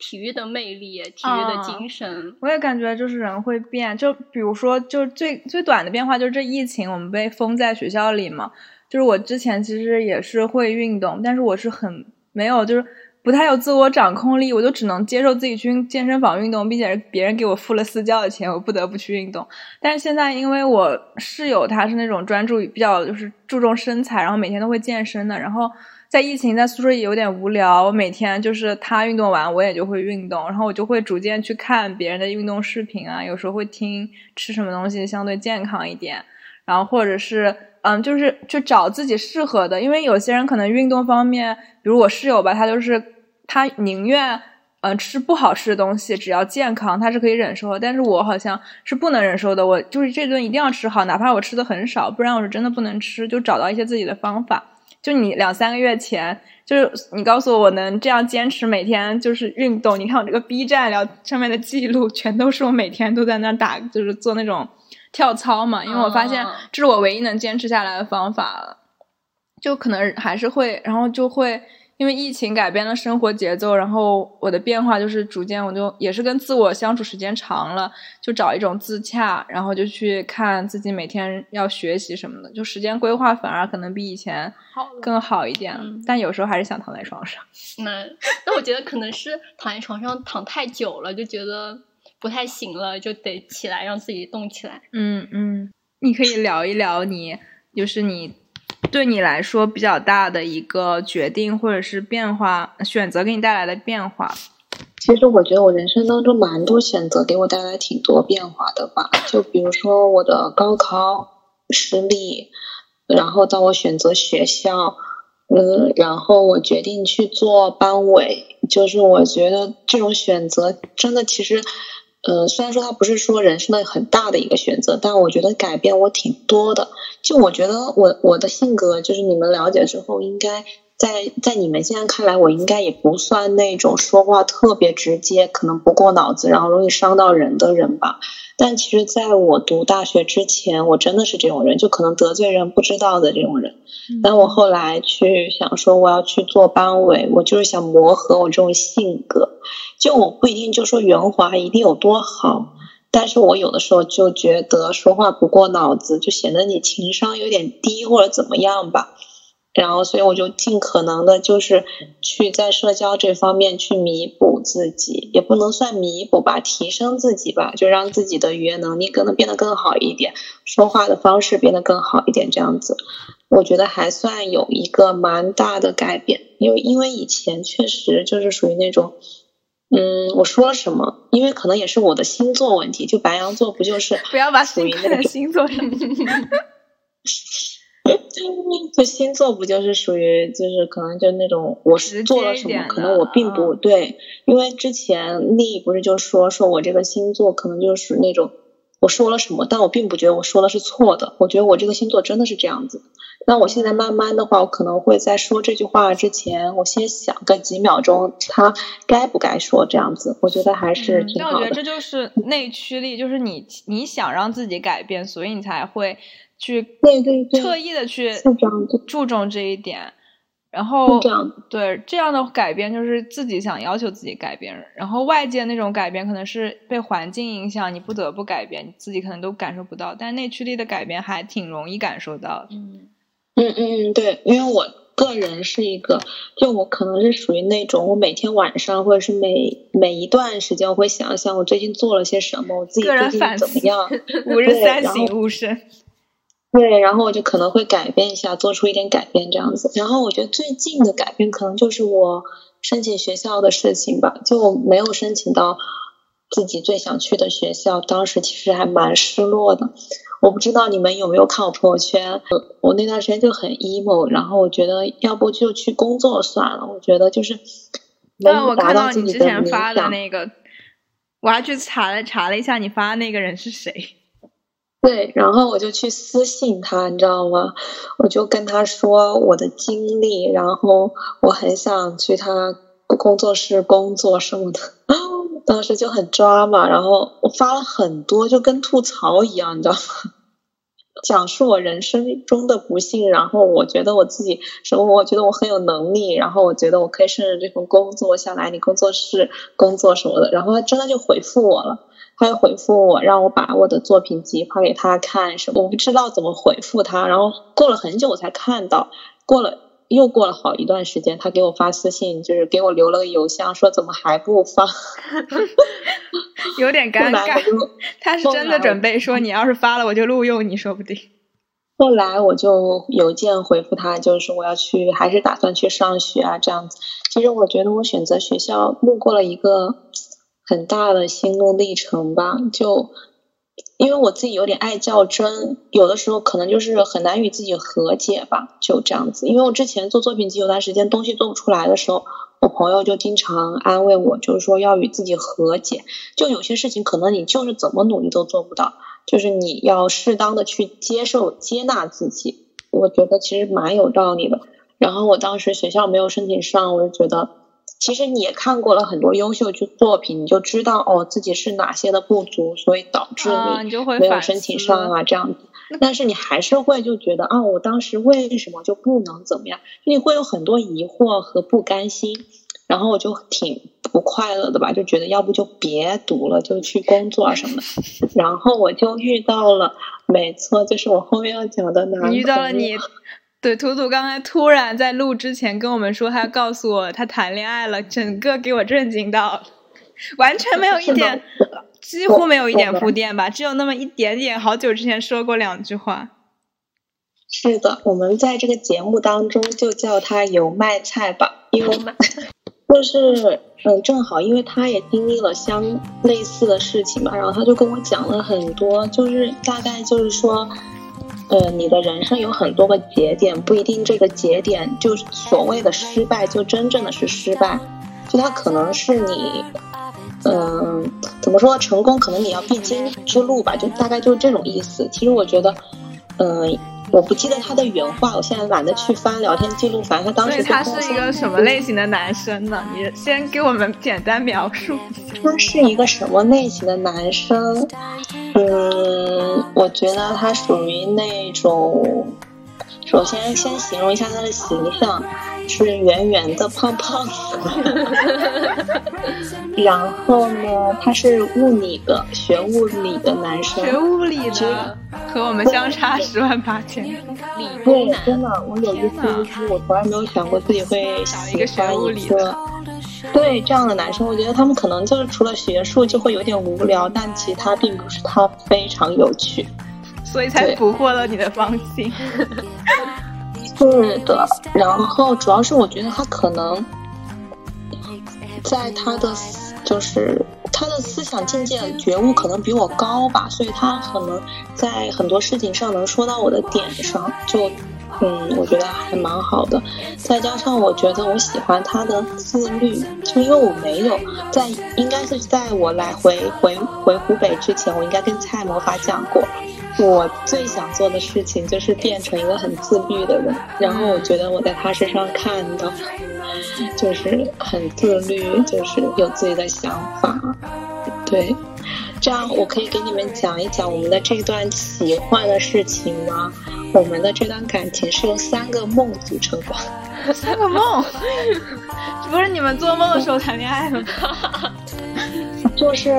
体育的魅力，体育的精神，我也感觉就是人会变。就比如说，就最最短的变化，就是这疫情，我们被封在学校里嘛。就是我之前其实也是会运动，但是我是很没有，就是不太有自我掌控力，我就只能接受自己去健身房运动，并且是别人给我付了私教的钱，我不得不去运动。但是现在，因为我室友他是那种专注比较就是注重身材，然后每天都会健身的，然后。在疫情在宿舍也有点无聊，我每天就是他运动完，我也就会运动，然后我就会逐渐去看别人的运动视频啊，有时候会听吃什么东西相对健康一点，然后或者是嗯，就是去找自己适合的，因为有些人可能运动方面，比如我室友吧，他就是他宁愿嗯吃不好吃的东西，只要健康，他是可以忍受，但是我好像是不能忍受的，我就是这顿一定要吃好，哪怕我吃的很少，不然我是真的不能吃，就找到一些自己的方法。就你两三个月前，就是你告诉我我能这样坚持每天就是运动。你看我这个 B 站聊上面的记录，全都是我每天都在那打，就是做那种跳操嘛。因为我发现这是我唯一能坚持下来的方法了。就可能还是会，然后就会。因为疫情改变了生活节奏，然后我的变化就是逐渐，我就也是跟自我相处时间长了，就找一种自洽，然后就去看自己每天要学习什么的，就时间规划反而可能比以前更好一点。但有时候还是想躺在床上。那那我觉得可能是躺在床上躺太久了，就觉得不太行了，就得起来让自己动起来。嗯嗯，你可以聊一聊你，就是你。对你来说比较大的一个决定或者是变化选择给你带来的变化，其实我觉得我人生当中蛮多选择给我带来挺多变化的吧。就比如说我的高考失利，然后到我选择学校，嗯，然后我决定去做班委，就是我觉得这种选择真的其实。呃，虽然说它不是说人生的很大的一个选择，但我觉得改变我挺多的。就我觉得我我的性格，就是你们了解之后，应该在在你们现在看来，我应该也不算那种说话特别直接，可能不过脑子，然后容易伤到人的人吧。但其实，在我读大学之前，我真的是这种人，就可能得罪人不知道的这种人。但我后来去想说，我要去做班委，我就是想磨合我这种性格。就我不一定就说圆滑一定有多好，但是我有的时候就觉得说话不过脑子，就显得你情商有点低或者怎么样吧。然后，所以我就尽可能的，就是去在社交这方面去弥补自己，也不能算弥补吧，提升自己吧，就让自己的语言能力可能变得更好一点，说话的方式变得更好一点，这样子，我觉得还算有一个蛮大的改变。因为因为以前确实就是属于那种，嗯，我说什么，因为可能也是我的星座问题，就白羊座不就是不要把属于那个星座上。就星座不就是属于就是可能就那种我是做了什么，可能我并不对，因为之前丽不是就说说我这个星座可能就是那种我说了什么，但我并不觉得我说的是错的，我觉得我这个星座真的是这样子。那我现在慢慢的话，我可能会在说这句话之前，我先想个几秒钟，他该不该说这样子，我觉得还是挺好的。我觉得这就是内驱力，就是你你想让自己改变，所以你才会。去对对对，特意的去注重这一点，然后对这样的改变就是自己想要求自己改变，然后外界那种改变可能是被环境影响，你不得不改变，你自己可能都感受不到，但内驱力的改变还挺容易感受到。嗯嗯嗯，对，因为我个人是一个，就我可能是属于那种，我每天晚上或者是每每一段时间，我会想一想我最近做了些什么，我自己最近怎么样，吾日三省吾身。对，然后我就可能会改变一下，做出一点改变这样子。然后我觉得最近的改变可能就是我申请学校的事情吧，就没有申请到自己最想去的学校，当时其实还蛮失落的。我不知道你们有没有看我朋友圈，我那段时间就很 emo，然后我觉得要不就去工作算了。我觉得就是没有达到自己的理想。我还去查了查了一下，你发的那个人是谁。对，然后我就去私信他，你知道吗？我就跟他说我的经历，然后我很想去他工作室工作什么的，当时就很抓嘛。然后我发了很多，就跟吐槽一样，你知道吗？讲述我人生中的不幸，然后我觉得我自己什么，我觉得我很有能力，然后我觉得我可以胜任这份工作，想来你工作室工作什么的。然后他真的就回复我了。他又回复我，让我把我的作品集发给他看，什么我不知道怎么回复他，然后过了很久我才看到，过了又过了好一段时间，他给我发私信，就是给我留了个邮箱，说怎么还不发，有点尴尬。他是真的准备说你要是发了我就录用你说不定。后来我就邮件回复他，就是说我要去，还是打算去上学啊这样子。其实我觉得我选择学校路过了一个。很大的心路历程吧，就因为我自己有点爱较真，有的时候可能就是很难与自己和解吧，就这样子。因为我之前做作品集有段时间东西做不出来的时候，我朋友就经常安慰我，就是说要与自己和解。就有些事情可能你就是怎么努力都做不到，就是你要适当的去接受、接纳自己。我觉得其实蛮有道理的。然后我当时学校没有申请上，我就觉得。其实你也看过了很多优秀就作品，你就知道哦自己是哪些的不足，所以导致你没有申请上啊这样子。但是你还是会就觉得啊，我当时为什么就不能怎么样？你会有很多疑惑和不甘心，然后我就挺不快乐的吧，就觉得要不就别读了，就去工作啊什么的。然后我就遇到了，没错，就是我后面要讲的男。遇到了你。对，图图刚才突然在录之前跟我们说，他要告诉我他谈恋爱了，整个给我震惊到，完全没有一点，几乎没有一点铺垫吧，只有那么一点点。好久之前说过两句话。是的，我们在这个节目当中就叫他油麦菜吧，油麦 就是嗯，正好因为他也经历了相类似的事情嘛，然后他就跟我讲了很多，就是大概就是说。呃，你的人生有很多个节点，不一定这个节点就所谓的失败就真正的是失败，就它可能是你，嗯，怎么说成功可能你要必经之路吧，就大概就是这种意思。其实我觉得，嗯。我不记得他的原话，我现在懒得去翻聊天记录。反正他当时他是一个什么类型的男生呢？你先给我们简单描述。他是一个什么类型的男生？嗯，我觉得他属于那种。首先，先形容一下他的形象，是圆圆的、胖胖的。然后呢，他是物理的，学物理的男生。学物理的，和我们相差十万八千里。对，真的，我有一次就是，我从来没有想过自己会喜欢一个对这样的男生。我觉得他们可能就是除了学术就会有点无聊，但其他并不是他非常有趣。所以才俘获了你的芳心。是的，然后主要是我觉得他可能在他的就是他的思想境界觉悟可能比我高吧，所以他可能在很多事情上能说到我的点上，就嗯，我觉得还蛮好的。再加上我觉得我喜欢他的自律，就因为我没有在，应该是在我来回回回湖北之前，我应该跟蔡魔法讲过。我最想做的事情就是变成一个很自律的人，然后我觉得我在他身上看到，就是很自律，就是有自己的想法，对，这样我可以给你们讲一讲我们的这段奇幻的事情吗？我们的这段感情是由三个梦组成的，三个梦，不是你们做梦的时候谈恋爱吗？就是，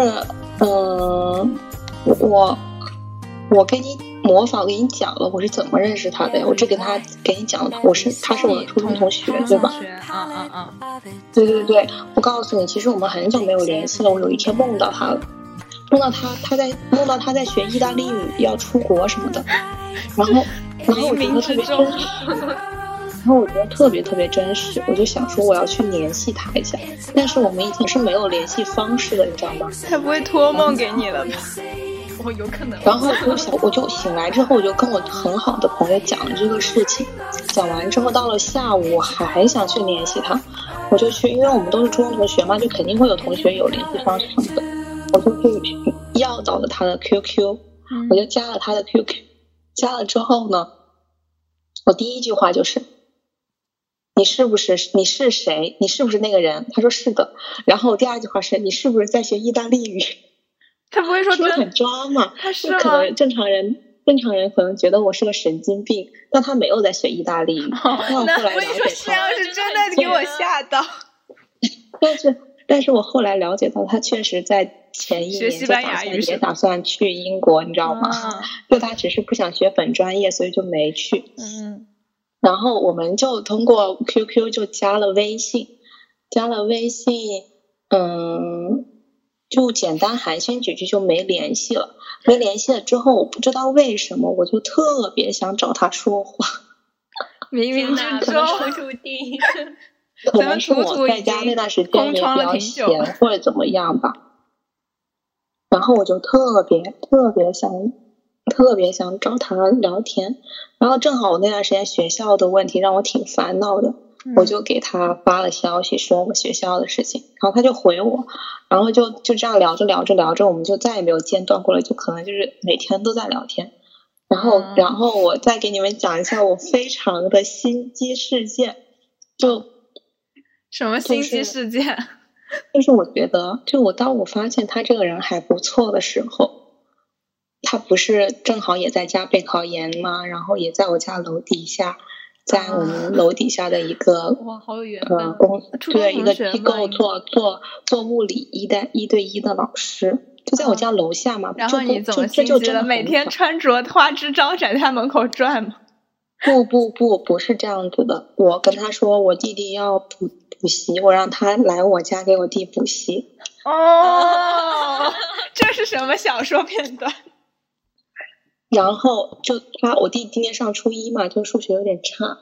嗯，我。我给你模仿，给你讲了我是怎么认识他的呀？我这给他给你讲了，我是他是我的初中同学，对吧？嗯嗯嗯，对对对，我告诉你，其实我们很久没有联系了。我有一天梦到他了，梦到他他在梦到他在学意大利语，要出国什么的。然后然后我觉得特别真实，然后我觉得特别特别真实，我就想说我要去联系他一下。但是我们已经是没有联系方式了，你知道吗？他不会托梦给你了吧？有可能。然后我就想，我就醒来之后，我就跟我很好的朋友讲了这个事情。讲完之后，到了下午，我还想去联系他，我就去，因为我们都是初中同学嘛，就肯定会有同学有联系方式什么的。我就去要到了他的 QQ，嗯我就加了他的 QQ，加了之后呢，我第一句话就是。你是不是你是谁？你是不是那个人？他说是的。然后第二句话是你是不是在学意大利语？他不会说很抓嘛？他是可？能正常人正常人可能觉得我是个神经病，但他没有在学意大利语。但我那后来了我跟你说，解他，这样是真的给我吓到。但是但是我后来了解到，他确实在前一年就打算也打算去英国，你知道吗？啊就他只是不想学本专业，所以就没去。嗯然后我们就通过 QQ 就加了微信，加了微信，嗯，就简单寒暄几句就没联系了。没联系了之后，我不知道为什么，我就特别想找他说话。冥冥之可能中，注定。可能是我在家那段时间也比较闲或者怎么样吧。然后我就特别特别想特别想找他聊天，然后正好我那段时间学校的问题让我挺烦恼的，嗯我就给他发了消息说我学校的事情，然后他就回我，然后就就这样聊着聊着聊着，我们就再也没有间断过了，就可能就是每天都在聊天。然后，嗯然后我再给你们讲一下我非常的心机事件，就什么心机事件？就是我觉得，就我当我发现他这个人还不错的时候，他不是正好也在家备考研吗？然后也在我家楼底下，在我们楼底下的一个 哇，好有缘分！公对一个机构做做做物理一对一对一的老师，就在我家楼下嘛。然后你怎么就这就心机了？每天穿着花枝招展在门口转吗？不不不，不是这样子的。我跟他说，我弟弟要补补习，我让他来我家给我弟补习。哦，这是什么小说片段？然后就他，我弟今年上初一嘛，就数学有点差，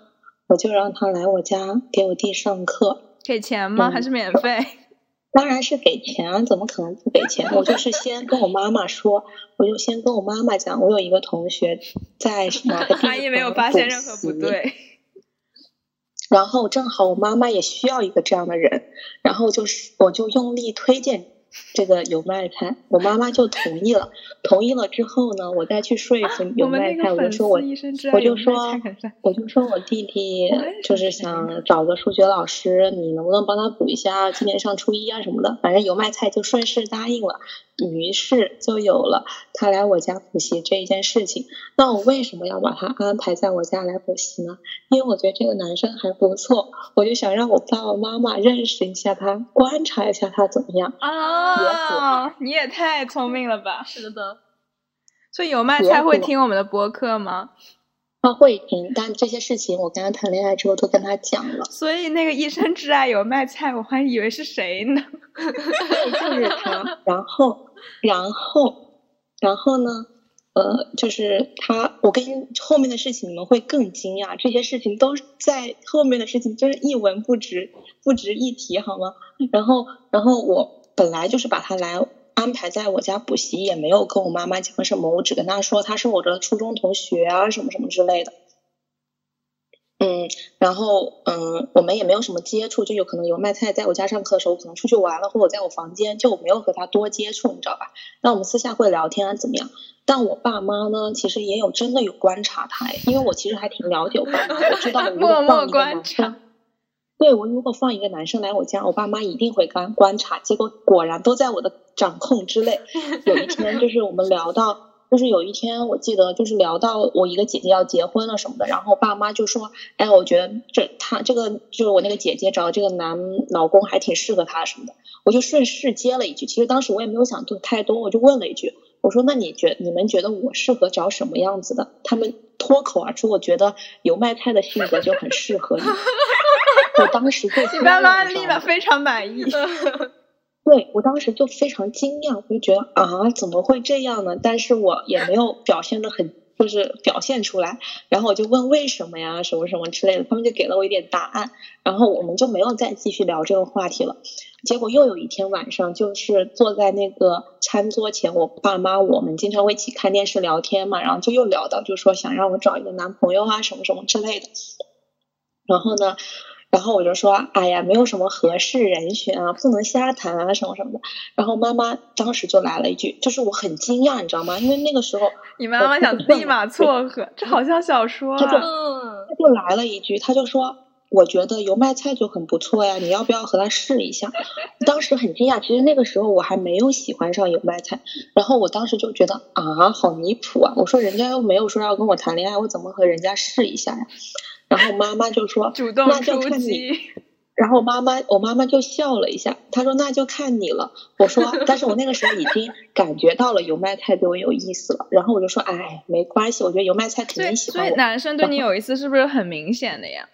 我就让他来我家给我弟上课。给钱吗？嗯还是免费？当然是给钱啊，怎么可能不给钱？我就是先跟我妈妈说，我就先跟我妈妈讲，我有一个同学在哪个地方阿姨没有发现任何不对。然后正好我妈妈也需要一个这样的人，然后就是我就用力推荐这个油麦菜，我妈妈就同意了。同意了之后呢，我再去说服有我们麦菜，我就说我我就说我就说我弟弟就是想找个数学老师，你能不能帮他补一下？今年上初一啊什么的，反正油麦菜就顺势答应了。于是就有了他来我家补习这一件事情。那我为什么要把他安排在我家来补习呢？因为我觉得这个男生还不错，我就想让我爸爸妈妈认识一下他，观察一下他怎么样。啊！你也太聪明了吧！是的，所以有麦菜会听我们的播客吗？他会听，但这些事情我跟他谈恋爱之后都跟他讲了。所以那个一生挚爱有麦菜，我还以为是谁呢？对，就是他。然后，然后，然后呢？呃，就是他，我跟后面的事情你们会更惊讶，这些事情都在后面的事情就是一文不值，不值一提，好吗？然后，然后我本来就是把他来安排在我家补习，也没有跟我妈妈讲什么，我只跟他说他是我的初中同学啊，什么什么之类的。嗯，然后嗯，我们也没有什么接触，就有可能有麦菜在我家上课的时候，可能出去玩了，或者在我房间，就没有和他多接触，你知道吧？那我们私下会聊天啊，怎么样？但我爸妈呢，其实也有真的有观察他，哎因为我其实还挺了解我爸妈，我知道如果 默默放一个观男生察，对我如果放一个男生来我家，我爸妈一定会观观察，结果果然都在我的掌控之内。有一天 就是我们聊到。就是有一天，我记得就是聊到我一个姐姐要结婚了什么的，然后爸妈就说：“哎，我觉得这她这个就是我那个姐姐找的这个男老公还挺适合她什么的。”我就顺势接了一句，其实当时我也没有想太多，我就问了一句：“我说那你觉你们觉得我适合找什么样子的？”他们脱口而出：“我觉得油麦菜的性格就很适合你。”我当时就你爸妈你知道吗立马非常满意。对我当时就非常惊讶，我就觉得啊，怎么会这样呢？但是我也没有表现的很，就是表现出来。然后我就问为什么呀，什么什么之类的，他们就给了我一点答案。然后我们就没有再继续聊这个话题了。结果又有一天晚上，就是坐在那个餐桌前，我爸妈我们经常会一起看电视聊天嘛，然后就又聊到，就说想让我找一个男朋友啊，什么什么之类的。然后呢？然后我就说，哎呀，没有什么合适人选啊，不能瞎谈啊，什么什么的。然后妈妈当时就来了一句，就是我很惊讶，你知道吗？因为那个时候你妈妈想立马撮合，这好像小说啊。他就嗯，他就来了一句，他就说。我觉得油麦菜就很不错呀，你要不要和他试一下？当时很惊讶，其实那个时候我还没有喜欢上油麦菜，然后我当时就觉得啊，好离谱啊！我说人家又没有说要跟我谈恋爱，我怎么和人家试一下呀？然后妈妈就说主动那就看你。出击，然后妈妈，我妈妈就笑了一下，她说那就看你了。我说，但是我那个时候已经感觉到了油麦菜对我有意思了，然后我就说，哎，没关系，我觉得油麦菜肯所以所以定喜欢我。男生对你有意思是不是很明显的呀？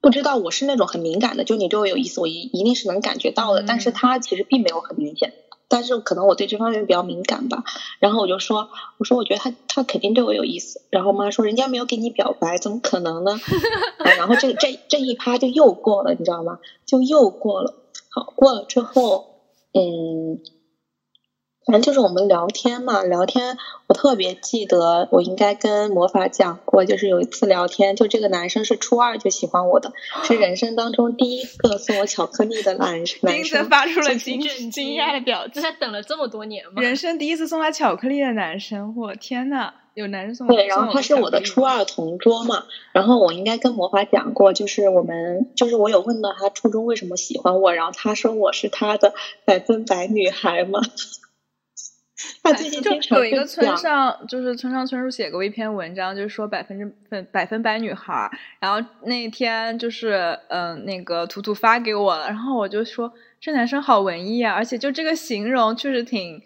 不知道我是那种很敏感的，就你对我有意思，我一一定是能感觉到的。但是嗯他其实并没有很明显，但是可能我对这方面比较敏感吧。然后我就说，我说我觉得他他肯定对我有意思。然后妈说人家没有给你表白，怎么可能呢？啊然后这这这一趴就又过了，你知道吗？就又过了。好，过了之后，嗯。反正就是我们聊天嘛，聊天我特别记得，我应该跟魔法讲过，就是有一次聊天，就这个男生是初二就喜欢我的，是人生当中第一个送我巧克力的男男生。发出了就是惊震惊惊讶的表情。这他等了这么多年吗？人生第一次送他巧克力的男生，我天呐，有男生送对，然后他是我的初，二同桌嘛，然后我应该跟魔法讲过，就是我们，就是我有问到他初中为什么喜欢我，然后他说我是他的百分百女孩嘛。他最近就经常有一个村上，就是村上春树写过一篇文章，就是说百分之分百分百女孩儿。然后那天就是嗯、呃那个图图发给我了，然后我就说这男生好文艺啊，而且就这个形容确实挺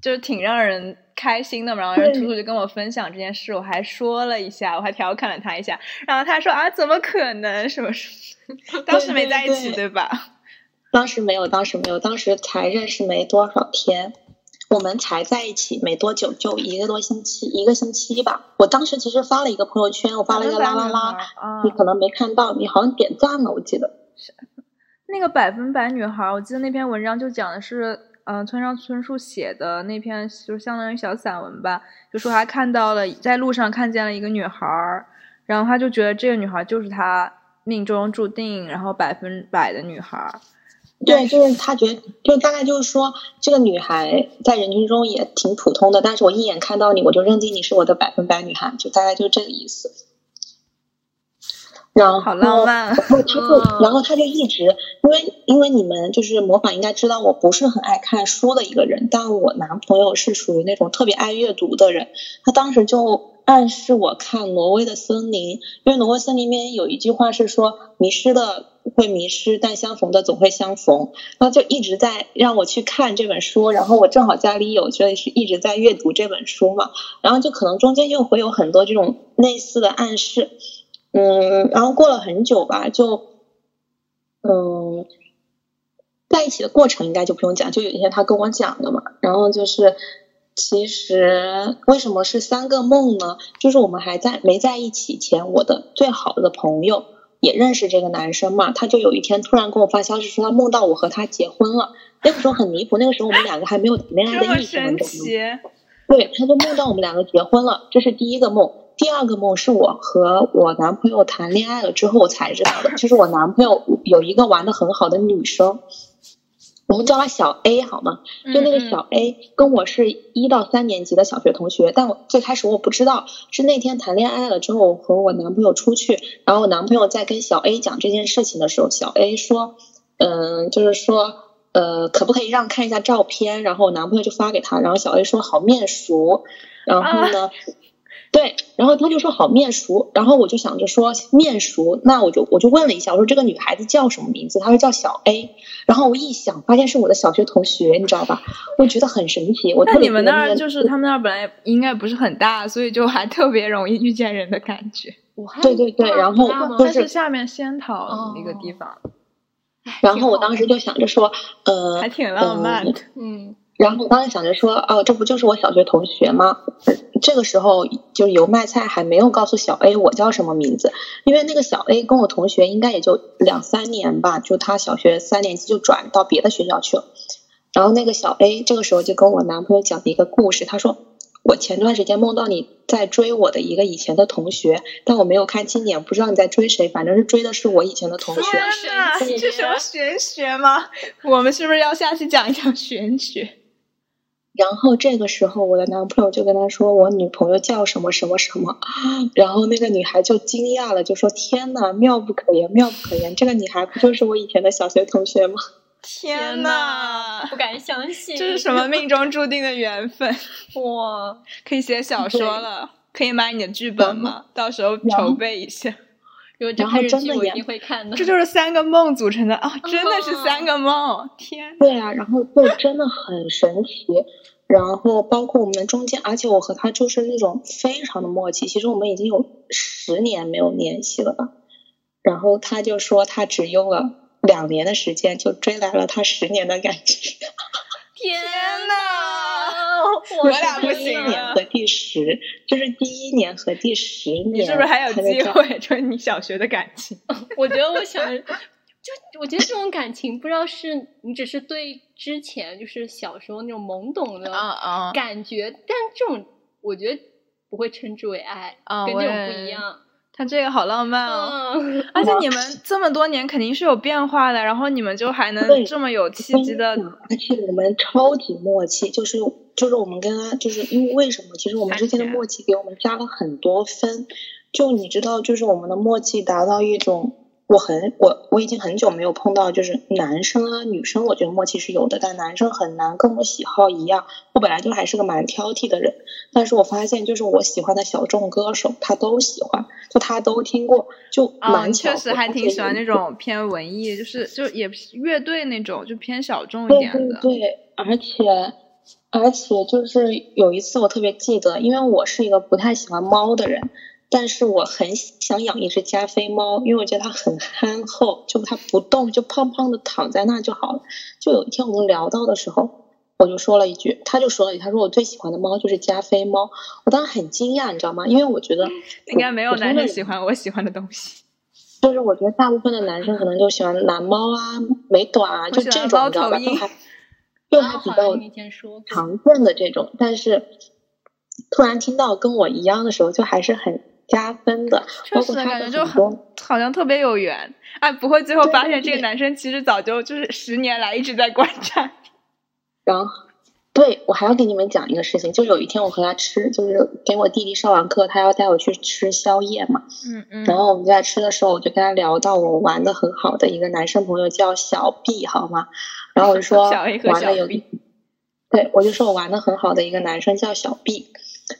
就是挺让人开心的嘛。然后图图就跟我分享这件事，我还说了一下，我还调侃了他一下，然后他说啊怎么可能什么什么，当时没在一起对对吧？当时没有，当时没有，当时才认识没多少天，我们才在一起没多久，就一个多星期，一个星期吧。我当时其实发了一个朋友圈，我发了一个啦啦啦，啊你可能没看到，你好像点赞了，我记得。那个百分百女孩儿，我记得那篇文章就讲的是，嗯、村上春树写的那篇，就是相当于小散文吧，就说他看到了在路上看见了一个女孩儿，然后他就觉得这个女孩儿就是他命中注定，然后百分百的女孩儿。对，就是他觉得，就大概就是说，这个女孩在人群中也挺普通的，但是我一眼看到你，我就认定你是我的百分百女孩，就大概就这个意思。然后，好浪漫然后他就，嗯然后他就一直，因为因为你们就是模仿应该知道，我不是很爱看书的一个人，但我男朋友是属于那种特别爱阅读的人，他当时就暗示我看《挪威的森林》，因为《挪威森林》里面有一句话是说，迷失的会迷失，但相逢的总会相逢。然后就一直在让我去看这本书，然后我正好家里有，所以是一直在阅读这本书嘛。然后就可能中间就会有很多这种类似的暗示，嗯，然后过了很久吧，就嗯，在一起的过程应该就不用讲，就有一天他跟我讲的嘛。然后就是，其实为什么是三个梦呢？就是我们还在没在一起前，我的最好的朋友。也认识这个男生嘛，他就有一天突然跟我发消息说他梦到我和他结婚了。那个时候很离谱，那个时候我们两个还没有谈恋爱的意思，神你懂吗？奇，对，他就梦到我们两个结婚了，这是第一个梦。第二个梦是我和我男朋友谈恋爱了之后我才知道的，就是我男朋友有一个玩的很好的女生，我们叫他小 A 好吗？就那个小 A 跟我是一到三年级的小学同学，但我最开始我不知道，是那天谈恋爱了之后，我和我男朋友出去，然后我男朋友在跟小 A 讲这件事情的时候，小 A 说，嗯，就是说。呃，可不可以让看一下照片？然后我男朋友就发给他，然后小 A 说好面熟，然后呢，对，然后他就说好面熟，然后我就想着说面熟，那我就我就问了一下，我说这个女孩子叫什么名字？她说叫小 A，然后我一想，发现是我的小学同学，你知道吧？我觉得很神奇。我那你们那儿就是他们那儿本来应该不是很大，所以就还特别容易遇见人的感觉。武汉对对对然后大吗就是它是下面仙桃那个地方，然后我当时就想着说，呃，还挺浪漫的。嗯然后我当时想着说，哦，这不就是我小学同学吗？呃这个时候就是油麦菜还没有告诉小 A 我叫什么名字，因为那个小 A 跟我同学应该也就两三年吧，就他小学三年级就转到别的学校去了。然后那个小 A 这个时候就跟我男朋友讲了一个故事，他说我前段时间梦到你在追我的一个以前的同学，但我没有看清脸，不知道你在追谁，反正是追的是我以前的同学。天呐，这什么玄学吗？我们是不是要下去讲一讲玄学？然后这个时候，我的男朋友就跟他说：“我女朋友叫什么什么什么。”然后那个女孩就惊讶了，就说：“天呐，妙不可言，妙不可言！这个女孩不就是我以前的小学同学吗？” 天呐，不敢相信，这是什么命中注定的缘分？哇，可以写小说了，可以买你的剧本吗？到时候筹备一下。然后真的也会看的，这就是三个梦组成的啊！真的是三个梦，天！对啊，然后就真的很神奇。然后包括我们中间，而且我和他就是那种非常的默契。其实我们已经有十年没有联系了吧？然后他就说他只用了两年的时间就追来了他十年的感情。天呐，我俩不行。第一年和第十，就是第一年和第十年，你是不是还有机会 就是你小学的感情？我觉得我想。就我觉得这种感情，不知道是你只是对之前就是小时候那种懵懂的感觉，但这种我觉得不会称之为爱，跟这种不一样。他这个好浪漫哦，而且你们这么多年肯定是有变化的，然后你们就还能这么有契机的，而且我们超级默契，就是就是我们跟他就是因为为什么？其实我们之间的默契给我们加了很多分，就你知道，就是我们的默契达到一种。我很我我已经很久没有碰到，就是男生啊女生，我觉得默契是有的，但男生很难跟我喜好一样。我本来就还是个蛮挑剔的人，但是我发现就是我喜欢的小众歌手，他都喜欢，就他都听过，就蛮确实还挺喜欢那种偏文艺，就是就也乐队那种，就偏小众一点的。对对对，而且而且就是有一次我特别记得，因为我是一个不太喜欢猫的人。但是我很想养一只加菲猫，因为我觉得它很憨厚，就它不动，就胖胖的躺在那就好了。就有一天我们聊到的时候，我就说了一句，他就说了，他说我最喜欢的猫就是加菲猫。我当时很惊讶，你知道吗？因为我觉得 应该没有男生喜欢我喜欢的东西。就是我觉得大部分的男生可能就喜欢蓝猫啊、美短啊，就这种，你知道吧？就还就还比较常见的这种。但是突然听到跟我一样的时候，就还是很。加分的，确实感觉就很好像特别有缘，哎，不会最后发现这个男生其实早就就是十年来一直在观察。然后，对我还要给你们讲一个事情，就有一天我和他吃，就是给我弟弟上完课，他要带我去吃宵夜嘛。嗯嗯。然后我们在吃的时候，我就跟他聊到我玩的很好的一个男生朋友叫小 B，好吗？然后我就说 玩的有，对我就说我玩的很好的一个男生叫小 B，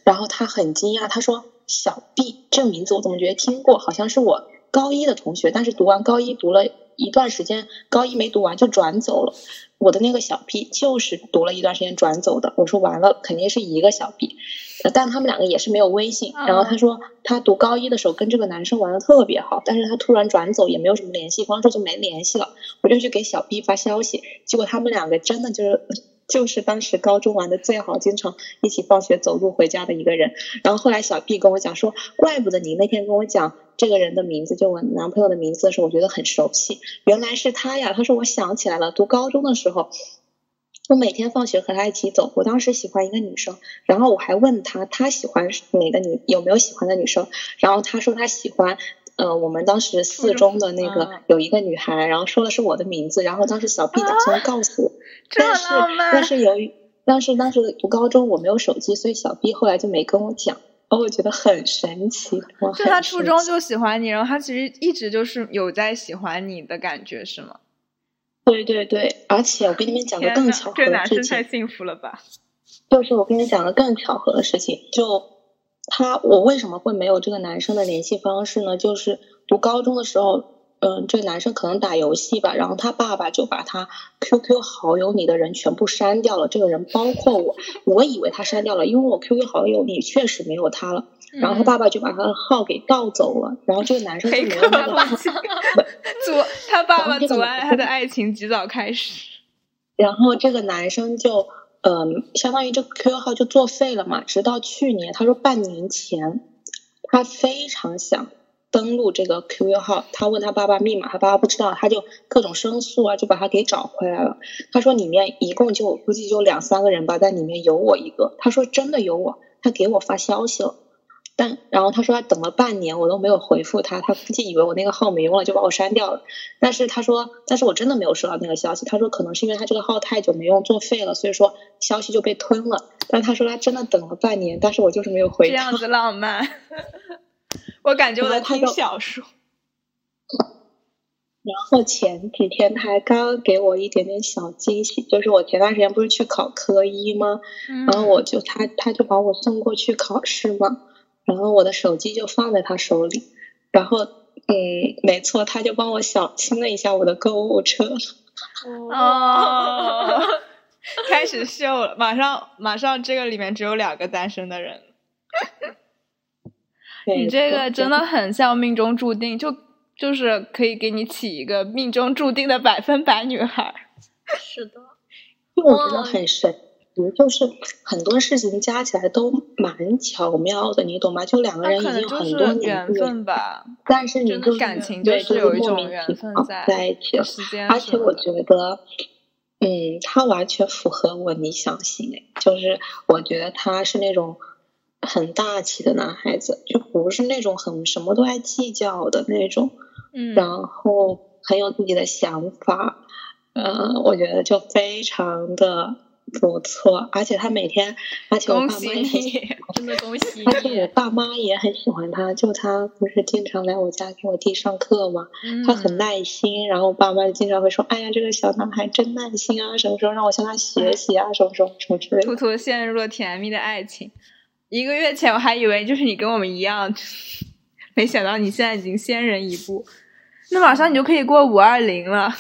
然后他很惊讶，他说。小 B 这名字我怎么觉得听过？好像是我高一的同学，但是读完高一读了一段时间，高一没读完就转走了。我的那个小 B 就是读了一段时间转走的。我说完了，肯定是一个小 B，但他们两个也是没有微信。然后他说他读高一的时候跟这个男生玩的特别好，但是他突然转走，也没有什么联系方式，就没联系了。我就去给小 B 发消息，结果他们两个真的就是。就是当时高中玩的最好，经常一起放学走路回家的一个人。然后后来小 B 跟我讲说，怪不得你那天跟我讲这个人的名字，就我男朋友的名字的时候，我觉得很熟悉，原来是他呀。他说我想起来了，读高中的时候，我每天放学和他一起走。我当时喜欢一个女生，然后我还问他他喜欢哪个女，有没有喜欢的女生，然后他说他喜欢。呃，我们当时四中的那个有一个女孩，然后说的是我的名字，然后当时小 B 打算告诉我，但是但是由于但是当时读高中我没有手机，所以小 B 后来就没跟我讲，哦，我觉得很神奇。就他初中就喜欢你，然后他其实一直就是有在喜欢你的感觉，是吗？对对对，而且我跟你们讲个更巧合的事情，太幸福了吧？就是我跟你讲个更巧合的事情，就。他我为什么会没有这个男生的联系方式呢？就是读高中的时候，嗯，这个男生可能打游戏吧，然后他爸爸就把他 QQ 好友里的人全部删掉了，这个人包括我，我以为他删掉了，因为我 QQ 好友里确实没有他了，然后他爸爸就把他的号给盗走了，然后这个男生就没有那个 阻他爸爸阻碍他的爱情及早开始，然后这个男生就。嗯，相当于这个 QQ 号就作废了嘛。直到去年，他说半年前，他非常想登录这个 QQ 号，他问他爸爸密码，他爸爸不知道，他就各种申诉啊，就把他给找回来了。他说里面一共就估计就两三个人吧，在里面有我一个。他说真的有我，他给我发消息了。但然后他说他等了半年，我都没有回复他，他估计以为我那个号没用了，就把我删掉了。但是他说，但是我真的没有收到那个消息。他说可能是因为他这个号太久没用，作废了，所以说消息就被吞了。但他说他真的等了半年，但是我就是没有回他。这样子浪漫，我感觉我在听小说。然后前几天他还刚给我一点点小惊喜，就是我前段时间不是去考科一吗？然后我就他他就把我送过去考试嘛。然后我的手机就放在他手里，然后嗯，没错，他就帮我小清了一下我的购物车。哦，开始秀了，马上马上这个里面只有两个单身的人。你这个真的很像命中注定，就就是可以给你起一个命中注定的百分百女孩。是的，我觉得很神。就是很多事情加起来都蛮巧妙的，你懂吗？就两个人已经很多年缘分吧，但是你就感情就是有一种缘分在一起了。而且我觉得，嗯，他完全符合我理想型，就是我觉得他是那种很大气的男孩子，就不是那种很什么都爱计较的那种，嗯，然后很有自己的想法，嗯，我觉得就非常的。不错，而且他每天，而且我爸妈也很 真的恭喜，而且我爸妈也很喜欢他。就他不是经常来我家给我弟上课嘛，他很耐心，然后我爸妈就经常会说：“哎呀，这个小男孩真耐心啊，什么时候让我向他学习啊，什么什么什么之类的。”兔兔陷入了甜蜜的爱情。一个月前我还以为就是你跟我们一样，没想到你现在已经先人一步。那马上你就可以过五二零了。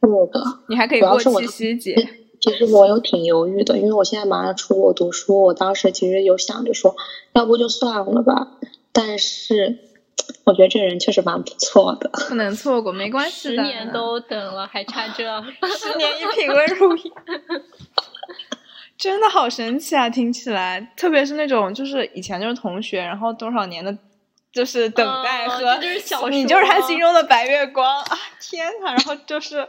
是的，你还可以过七夕节。其实我有挺犹豫的，因为我现在马上出国读书，我当时其实有想着说，要不就算了吧。但是我觉得这人确实蛮不错的，不能错过，没关系的。十年都等了，还差这 十年一品温如一，真的好神奇啊！听起来，特别是那种就是以前就是同学，然后多少年的。就是等待和你就是他心中的白月光啊！天呐，然后就是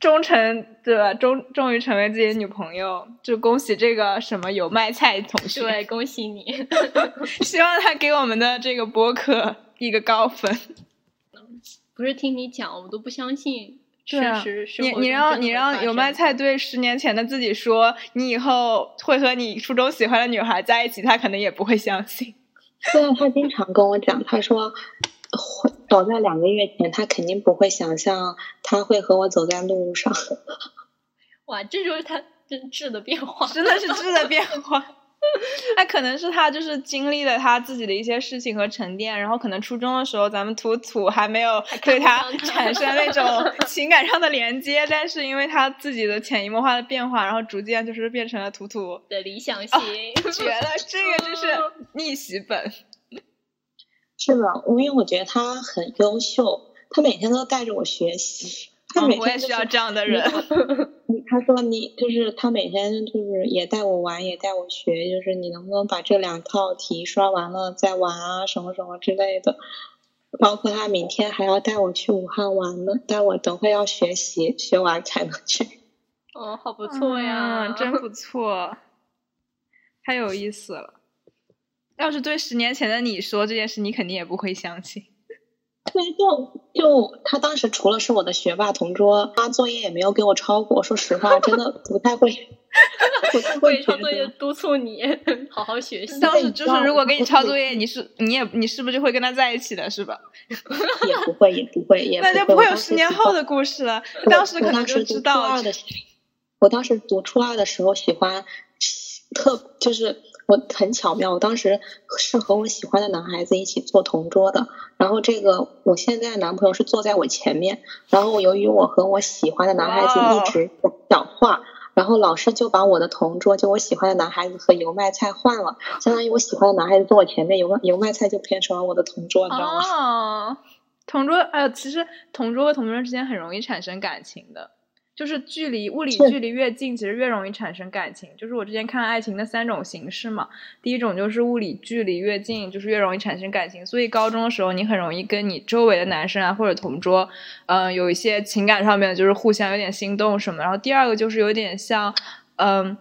忠诚对吧？终终于成为自己的女朋友，就恭喜这个什么有卖菜同学，对，恭喜你！希望他给我们的这个播客一个高分。不是听你讲，我都不相信。对啊，你你让你让有卖菜对十年前的自己说，你以后会和你初中喜欢的女孩在一起，他可能也不会相信。虽然他经常跟我讲，他说，早在两个月前，他肯定不会想象他会和我走在路上。哇，这就是他真质的变化，真的是质的变化。那可能是他就是经历了他自己的一些事情和沉淀，然后可能初中的时候咱们土土还没有对他产生那种 情感上的连接，但是因为他自己的潜移默化的变化，然后逐渐就是变成了土土的理想型，绝了！这个就是逆袭本。是的，因为我觉得他很优秀，他每天都带着我学习。我也需要这样的人。他说：“你就是他每天就是也带我玩，也带我学，就是你能不能把这两套题刷完了再玩啊，什么什么之类的。包括他明天还要带我去武汉玩呢，但我等会要学习，学完才能去。哦，好不错呀，真不错，太有意思了。要是对十年前的你说这件事，你肯定也不会相信。”对，就就他当时除了是我的学霸同桌，他作业也没有给我抄过。说实话，真的不太会，不太会抄作业，督促你好好学习。当时就是如果给你抄作业，你是你也你是不是就会跟他在一起的，是吧？也不会，也不会，也那就不会有十年后的故事了。当时可能就知道。我当时读初二的时候喜欢特就是。我很巧妙，我当时是和我喜欢的男孩子一起坐同桌的，然后这个我现在男朋友是坐在我前面，然后由于我和我喜欢的男孩子一直讲话，然后老师就把我的同桌就我喜欢的男孩子和油麦菜换了，相当于我喜欢的男孩子坐我前面，油油麦菜就变成了我的同桌，你知道吗？哦，同桌，哎，其实同桌和同桌之间很容易产生感情的。就是距离物理距离越近，其实越容易产生感情。就是我之前看爱情的三种形式嘛，第一种就是物理距离越近，就是越容易产生感情。所以高中的时候，你很容易跟你周围的男生啊或者同桌，嗯，有一些情感上面就是互相有点心动什么。然后第二个就是有点像，嗯，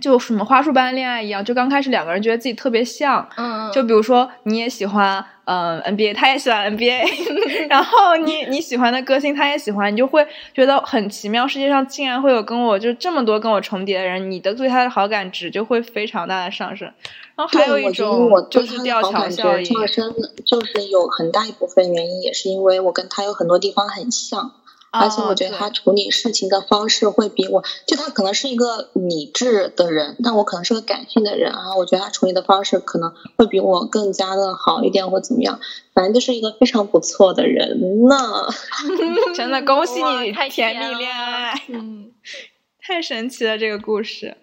就什么花束般恋爱一样，就刚开始两个人觉得自己特别像，嗯，就比如说你也喜欢嗯 NBA，他也喜欢 NBA，然后你你喜欢的歌星他也喜欢，你就会觉得很奇妙，世界上竟然会有跟我就这么多跟我重叠的人，你的对他的好感值就会非常大的上升。然后还有一种就是吊桥效应，上升就是有很大一部分原因也是因为我跟他有很多地方很像。而且我觉得他处理事情的方式会比我，就他可能是一个理智的人，但我可能是个感性的人啊。我觉得他处理的方式可能会比我更加的好一点，或怎么样。反正就是一个非常不错的人呢。真的恭喜你，甜蜜恋爱，嗯，太神奇了这个故事。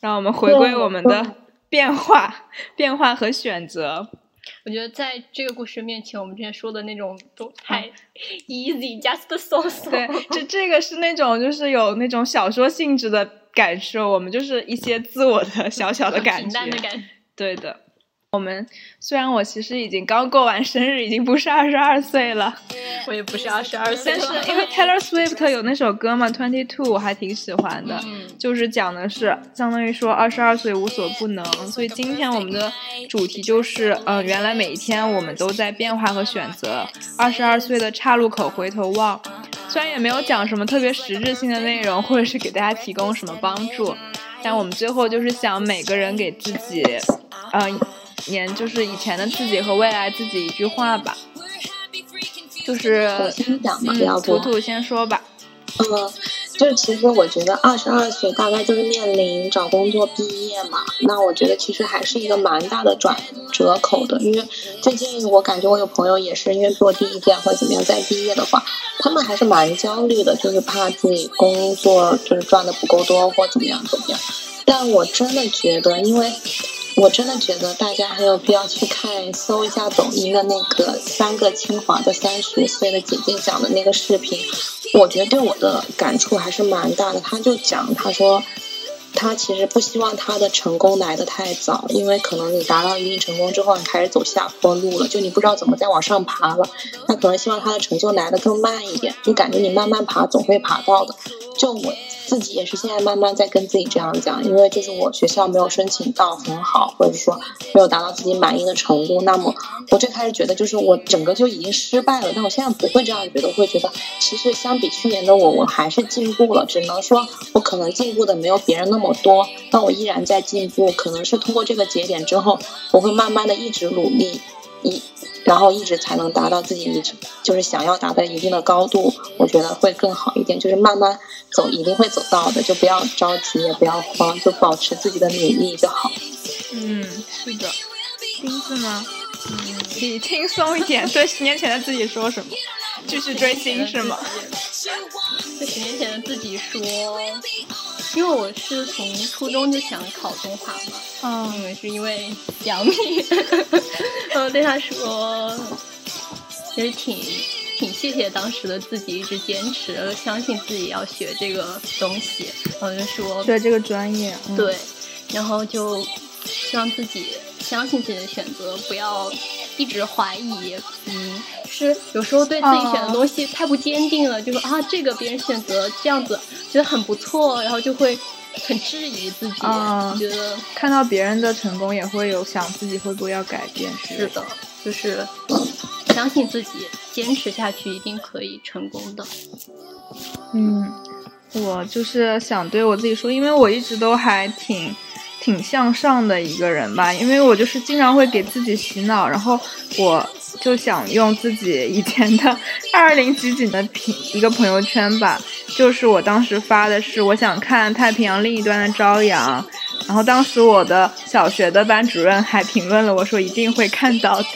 让我们回归我们的变化、变化和选择。我觉得在这个故事面前，我们之前说的那种都太 easy，just so so。对，这这个是那种就是有那种小说性质的感受，我们就是一些自我的小小的感觉。对的。我们虽然我其实已经刚过完生日，已经不是二十二岁了，我也不是二十二岁，但是因为 Taylor Swift 有那首歌嘛，Twenty Two，我还挺喜欢的，就是讲的是相当于说二十二岁无所不能，所以今天我们的主题就是，嗯，原来每一天我们都在变化和选择，二十二岁的岔路口回头望，虽然也没有讲什么特别实质性的内容，或者是给大家提供什么帮助，但我们最后就是想每个人给自己，嗯。年就是以前的自己和未来自己一句话吧，就是我先讲吧，要不图图先说吧。嗯，就是其实我觉得二十二岁大概就是面临找工作毕业嘛，那我觉得其实还是一个蛮大的转折口的，因为最近我感觉我有朋友也是因为做第一件或者怎么样再毕业的话，他们还是蛮焦虑的，就是怕自己工作就是赚的不够多或怎么样怎么样。但我真的觉得，因为。我真的觉得大家很有必要去看搜一下抖音的那个三个清华的三十岁的姐姐讲的那个视频，我觉得对我的感触还是蛮大的。她就讲，她说她其实不希望她的成功来得太早，因为可能你达到一定成功之后，你开始走下坡路了，就你不知道怎么再往上爬了。她可能希望她的成就来得更慢一点，就感觉你慢慢爬总会爬到的。就我。自己也是现在慢慢在跟自己这样讲，因为就是我学校没有申请到很好，或者说没有达到自己满意的程度，那么我最开始觉得就是我整个就已经失败了。但我现在不会这样觉得，会觉得其实相比去年的我，我还是进步了。只能说我可能进步的没有别人那么多，但我依然在进步。可能是通过这个节点之后，我会慢慢的一直努力。一，然后一直才能达到自己一直就是想要达到一定的高度，我觉得会更好一点。就是慢慢走，一定会走到的，就不要着急，也不要慌，就保持自己的努力就好。嗯，是的。金子呢？嗯，你轻松一点，对十年前的自己说什么？继续追星是吗？对十年前的自己说。因为我是从初中就想考中华嘛，嗯，是因为杨幂，我，对他说，其实挺挺谢谢当时的自己一直坚持，相信自己要学这个东西，然后就说学这个专业，对，然后就希望自己相信自己的选择，不要一直怀疑，嗯。是有时候对自己选的东西太不坚定了，就说啊，这个别人选择这样子觉得很不错，然后就会很质疑自己，觉得看到别人的成功也会有想自己会不会要改变。是的，就是相信自己，坚持下去一定可以成功的。嗯，我就是想对我自己说，因为我一直都还挺挺向上的一个人吧，因为我就是经常会给自己洗脑，然后我。就想用自己以前的 二零几几的评一个朋友圈吧，就是我当时发的是我想看太平洋另一端的朝阳，然后当时我的小学的班主任还评论了我说一定会看到的。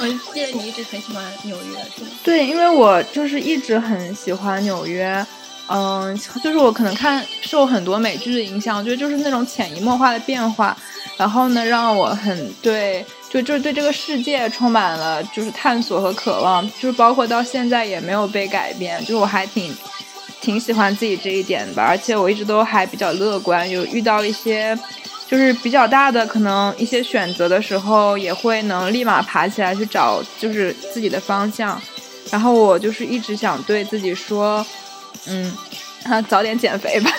我记得你一直很喜欢纽约，是吗？对，因为我就是一直很喜欢纽约，嗯，就是我可能看受很多美剧的影响，我觉得就是那种潜移默化的变化，然后呢让我很对。就就是对这个世界充满了就是探索和渴望，就是包括到现在也没有被改变，就是我还挺挺喜欢自己这一点吧，而且我一直都还比较乐观，有遇到一些就是比较大的可能一些选择的时候，也会能立马爬起来去找就是自己的方向，然后我就是一直想对自己说，嗯，早点减肥吧。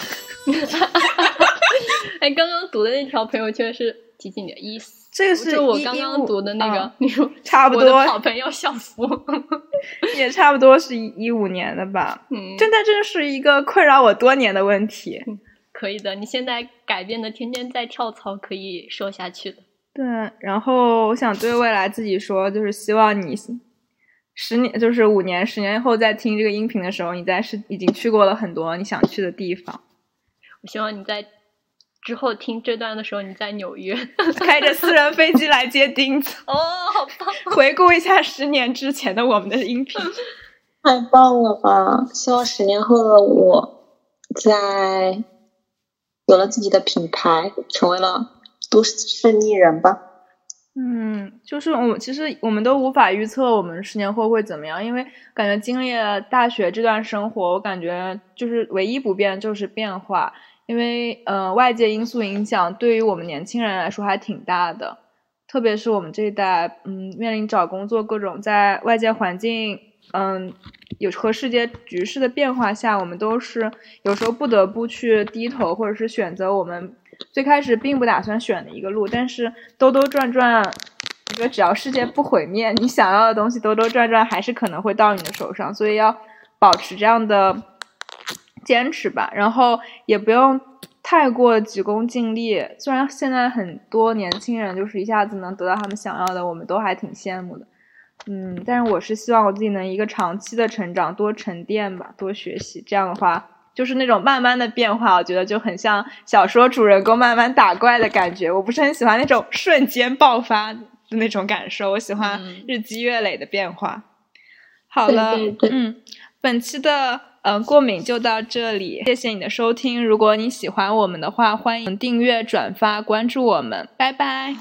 哎，刚刚读的那条朋友圈是几几年？一四。这个是就我刚刚读的那个嗯，你说差不我的多好朋友校服。也差不多是一一五年的吧。嗯，现在这是一个困扰我多年的问题。可以的。你现在改变的天天在跳槽，可以瘦下去的。对，然后我想对未来自己说，就是希望你十年，就是五年、十年后再听这个音频的时候，你在是已经去过了很多你想去的地方，我希望你在之后听这段的时候，你在纽约。开着私人飞机来接钉子，哦，好棒！回顾一下十年之前的我们的音频。太棒了吧！希望十年后的我，在有了自己的品牌，成为了都市丽人吧。嗯，就是我们其实我们都无法预测我们十年后会怎么样，因为感觉经历了大学这段生活，我感觉就是唯一不变就是变化，因为呃外界因素影响对于我们年轻人来说还挺大的，特别是我们这一代，嗯，面临找工作各种在外界环境，嗯，有和世界局势的变化下，我们都是有时候不得不去低头，或者是选择我们最开始并不打算选的一个路，但是兜兜转转，我觉得只要世界不毁灭，你想要的东西兜兜转转还是可能会到你的手上，所以要保持这样的坚持吧，然后也不用太过急功近利。虽然现在很多年轻人就是一下子能得到他们想要的，我们都还挺羡慕的。嗯，但是我是希望我自己能一个长期的成长，多沉淀吧，多学习。这样的话，就是那种慢慢的变化，我觉得就很像小说主人公慢慢打怪的感觉。我不是很喜欢那种瞬间爆发的那种感受，我喜欢嗯日积月累的变化。好了，对对嗯，本期的嗯过敏就到这里，谢谢你的收听。如果你喜欢我们的话，欢迎订阅、转发、关注我们，拜拜。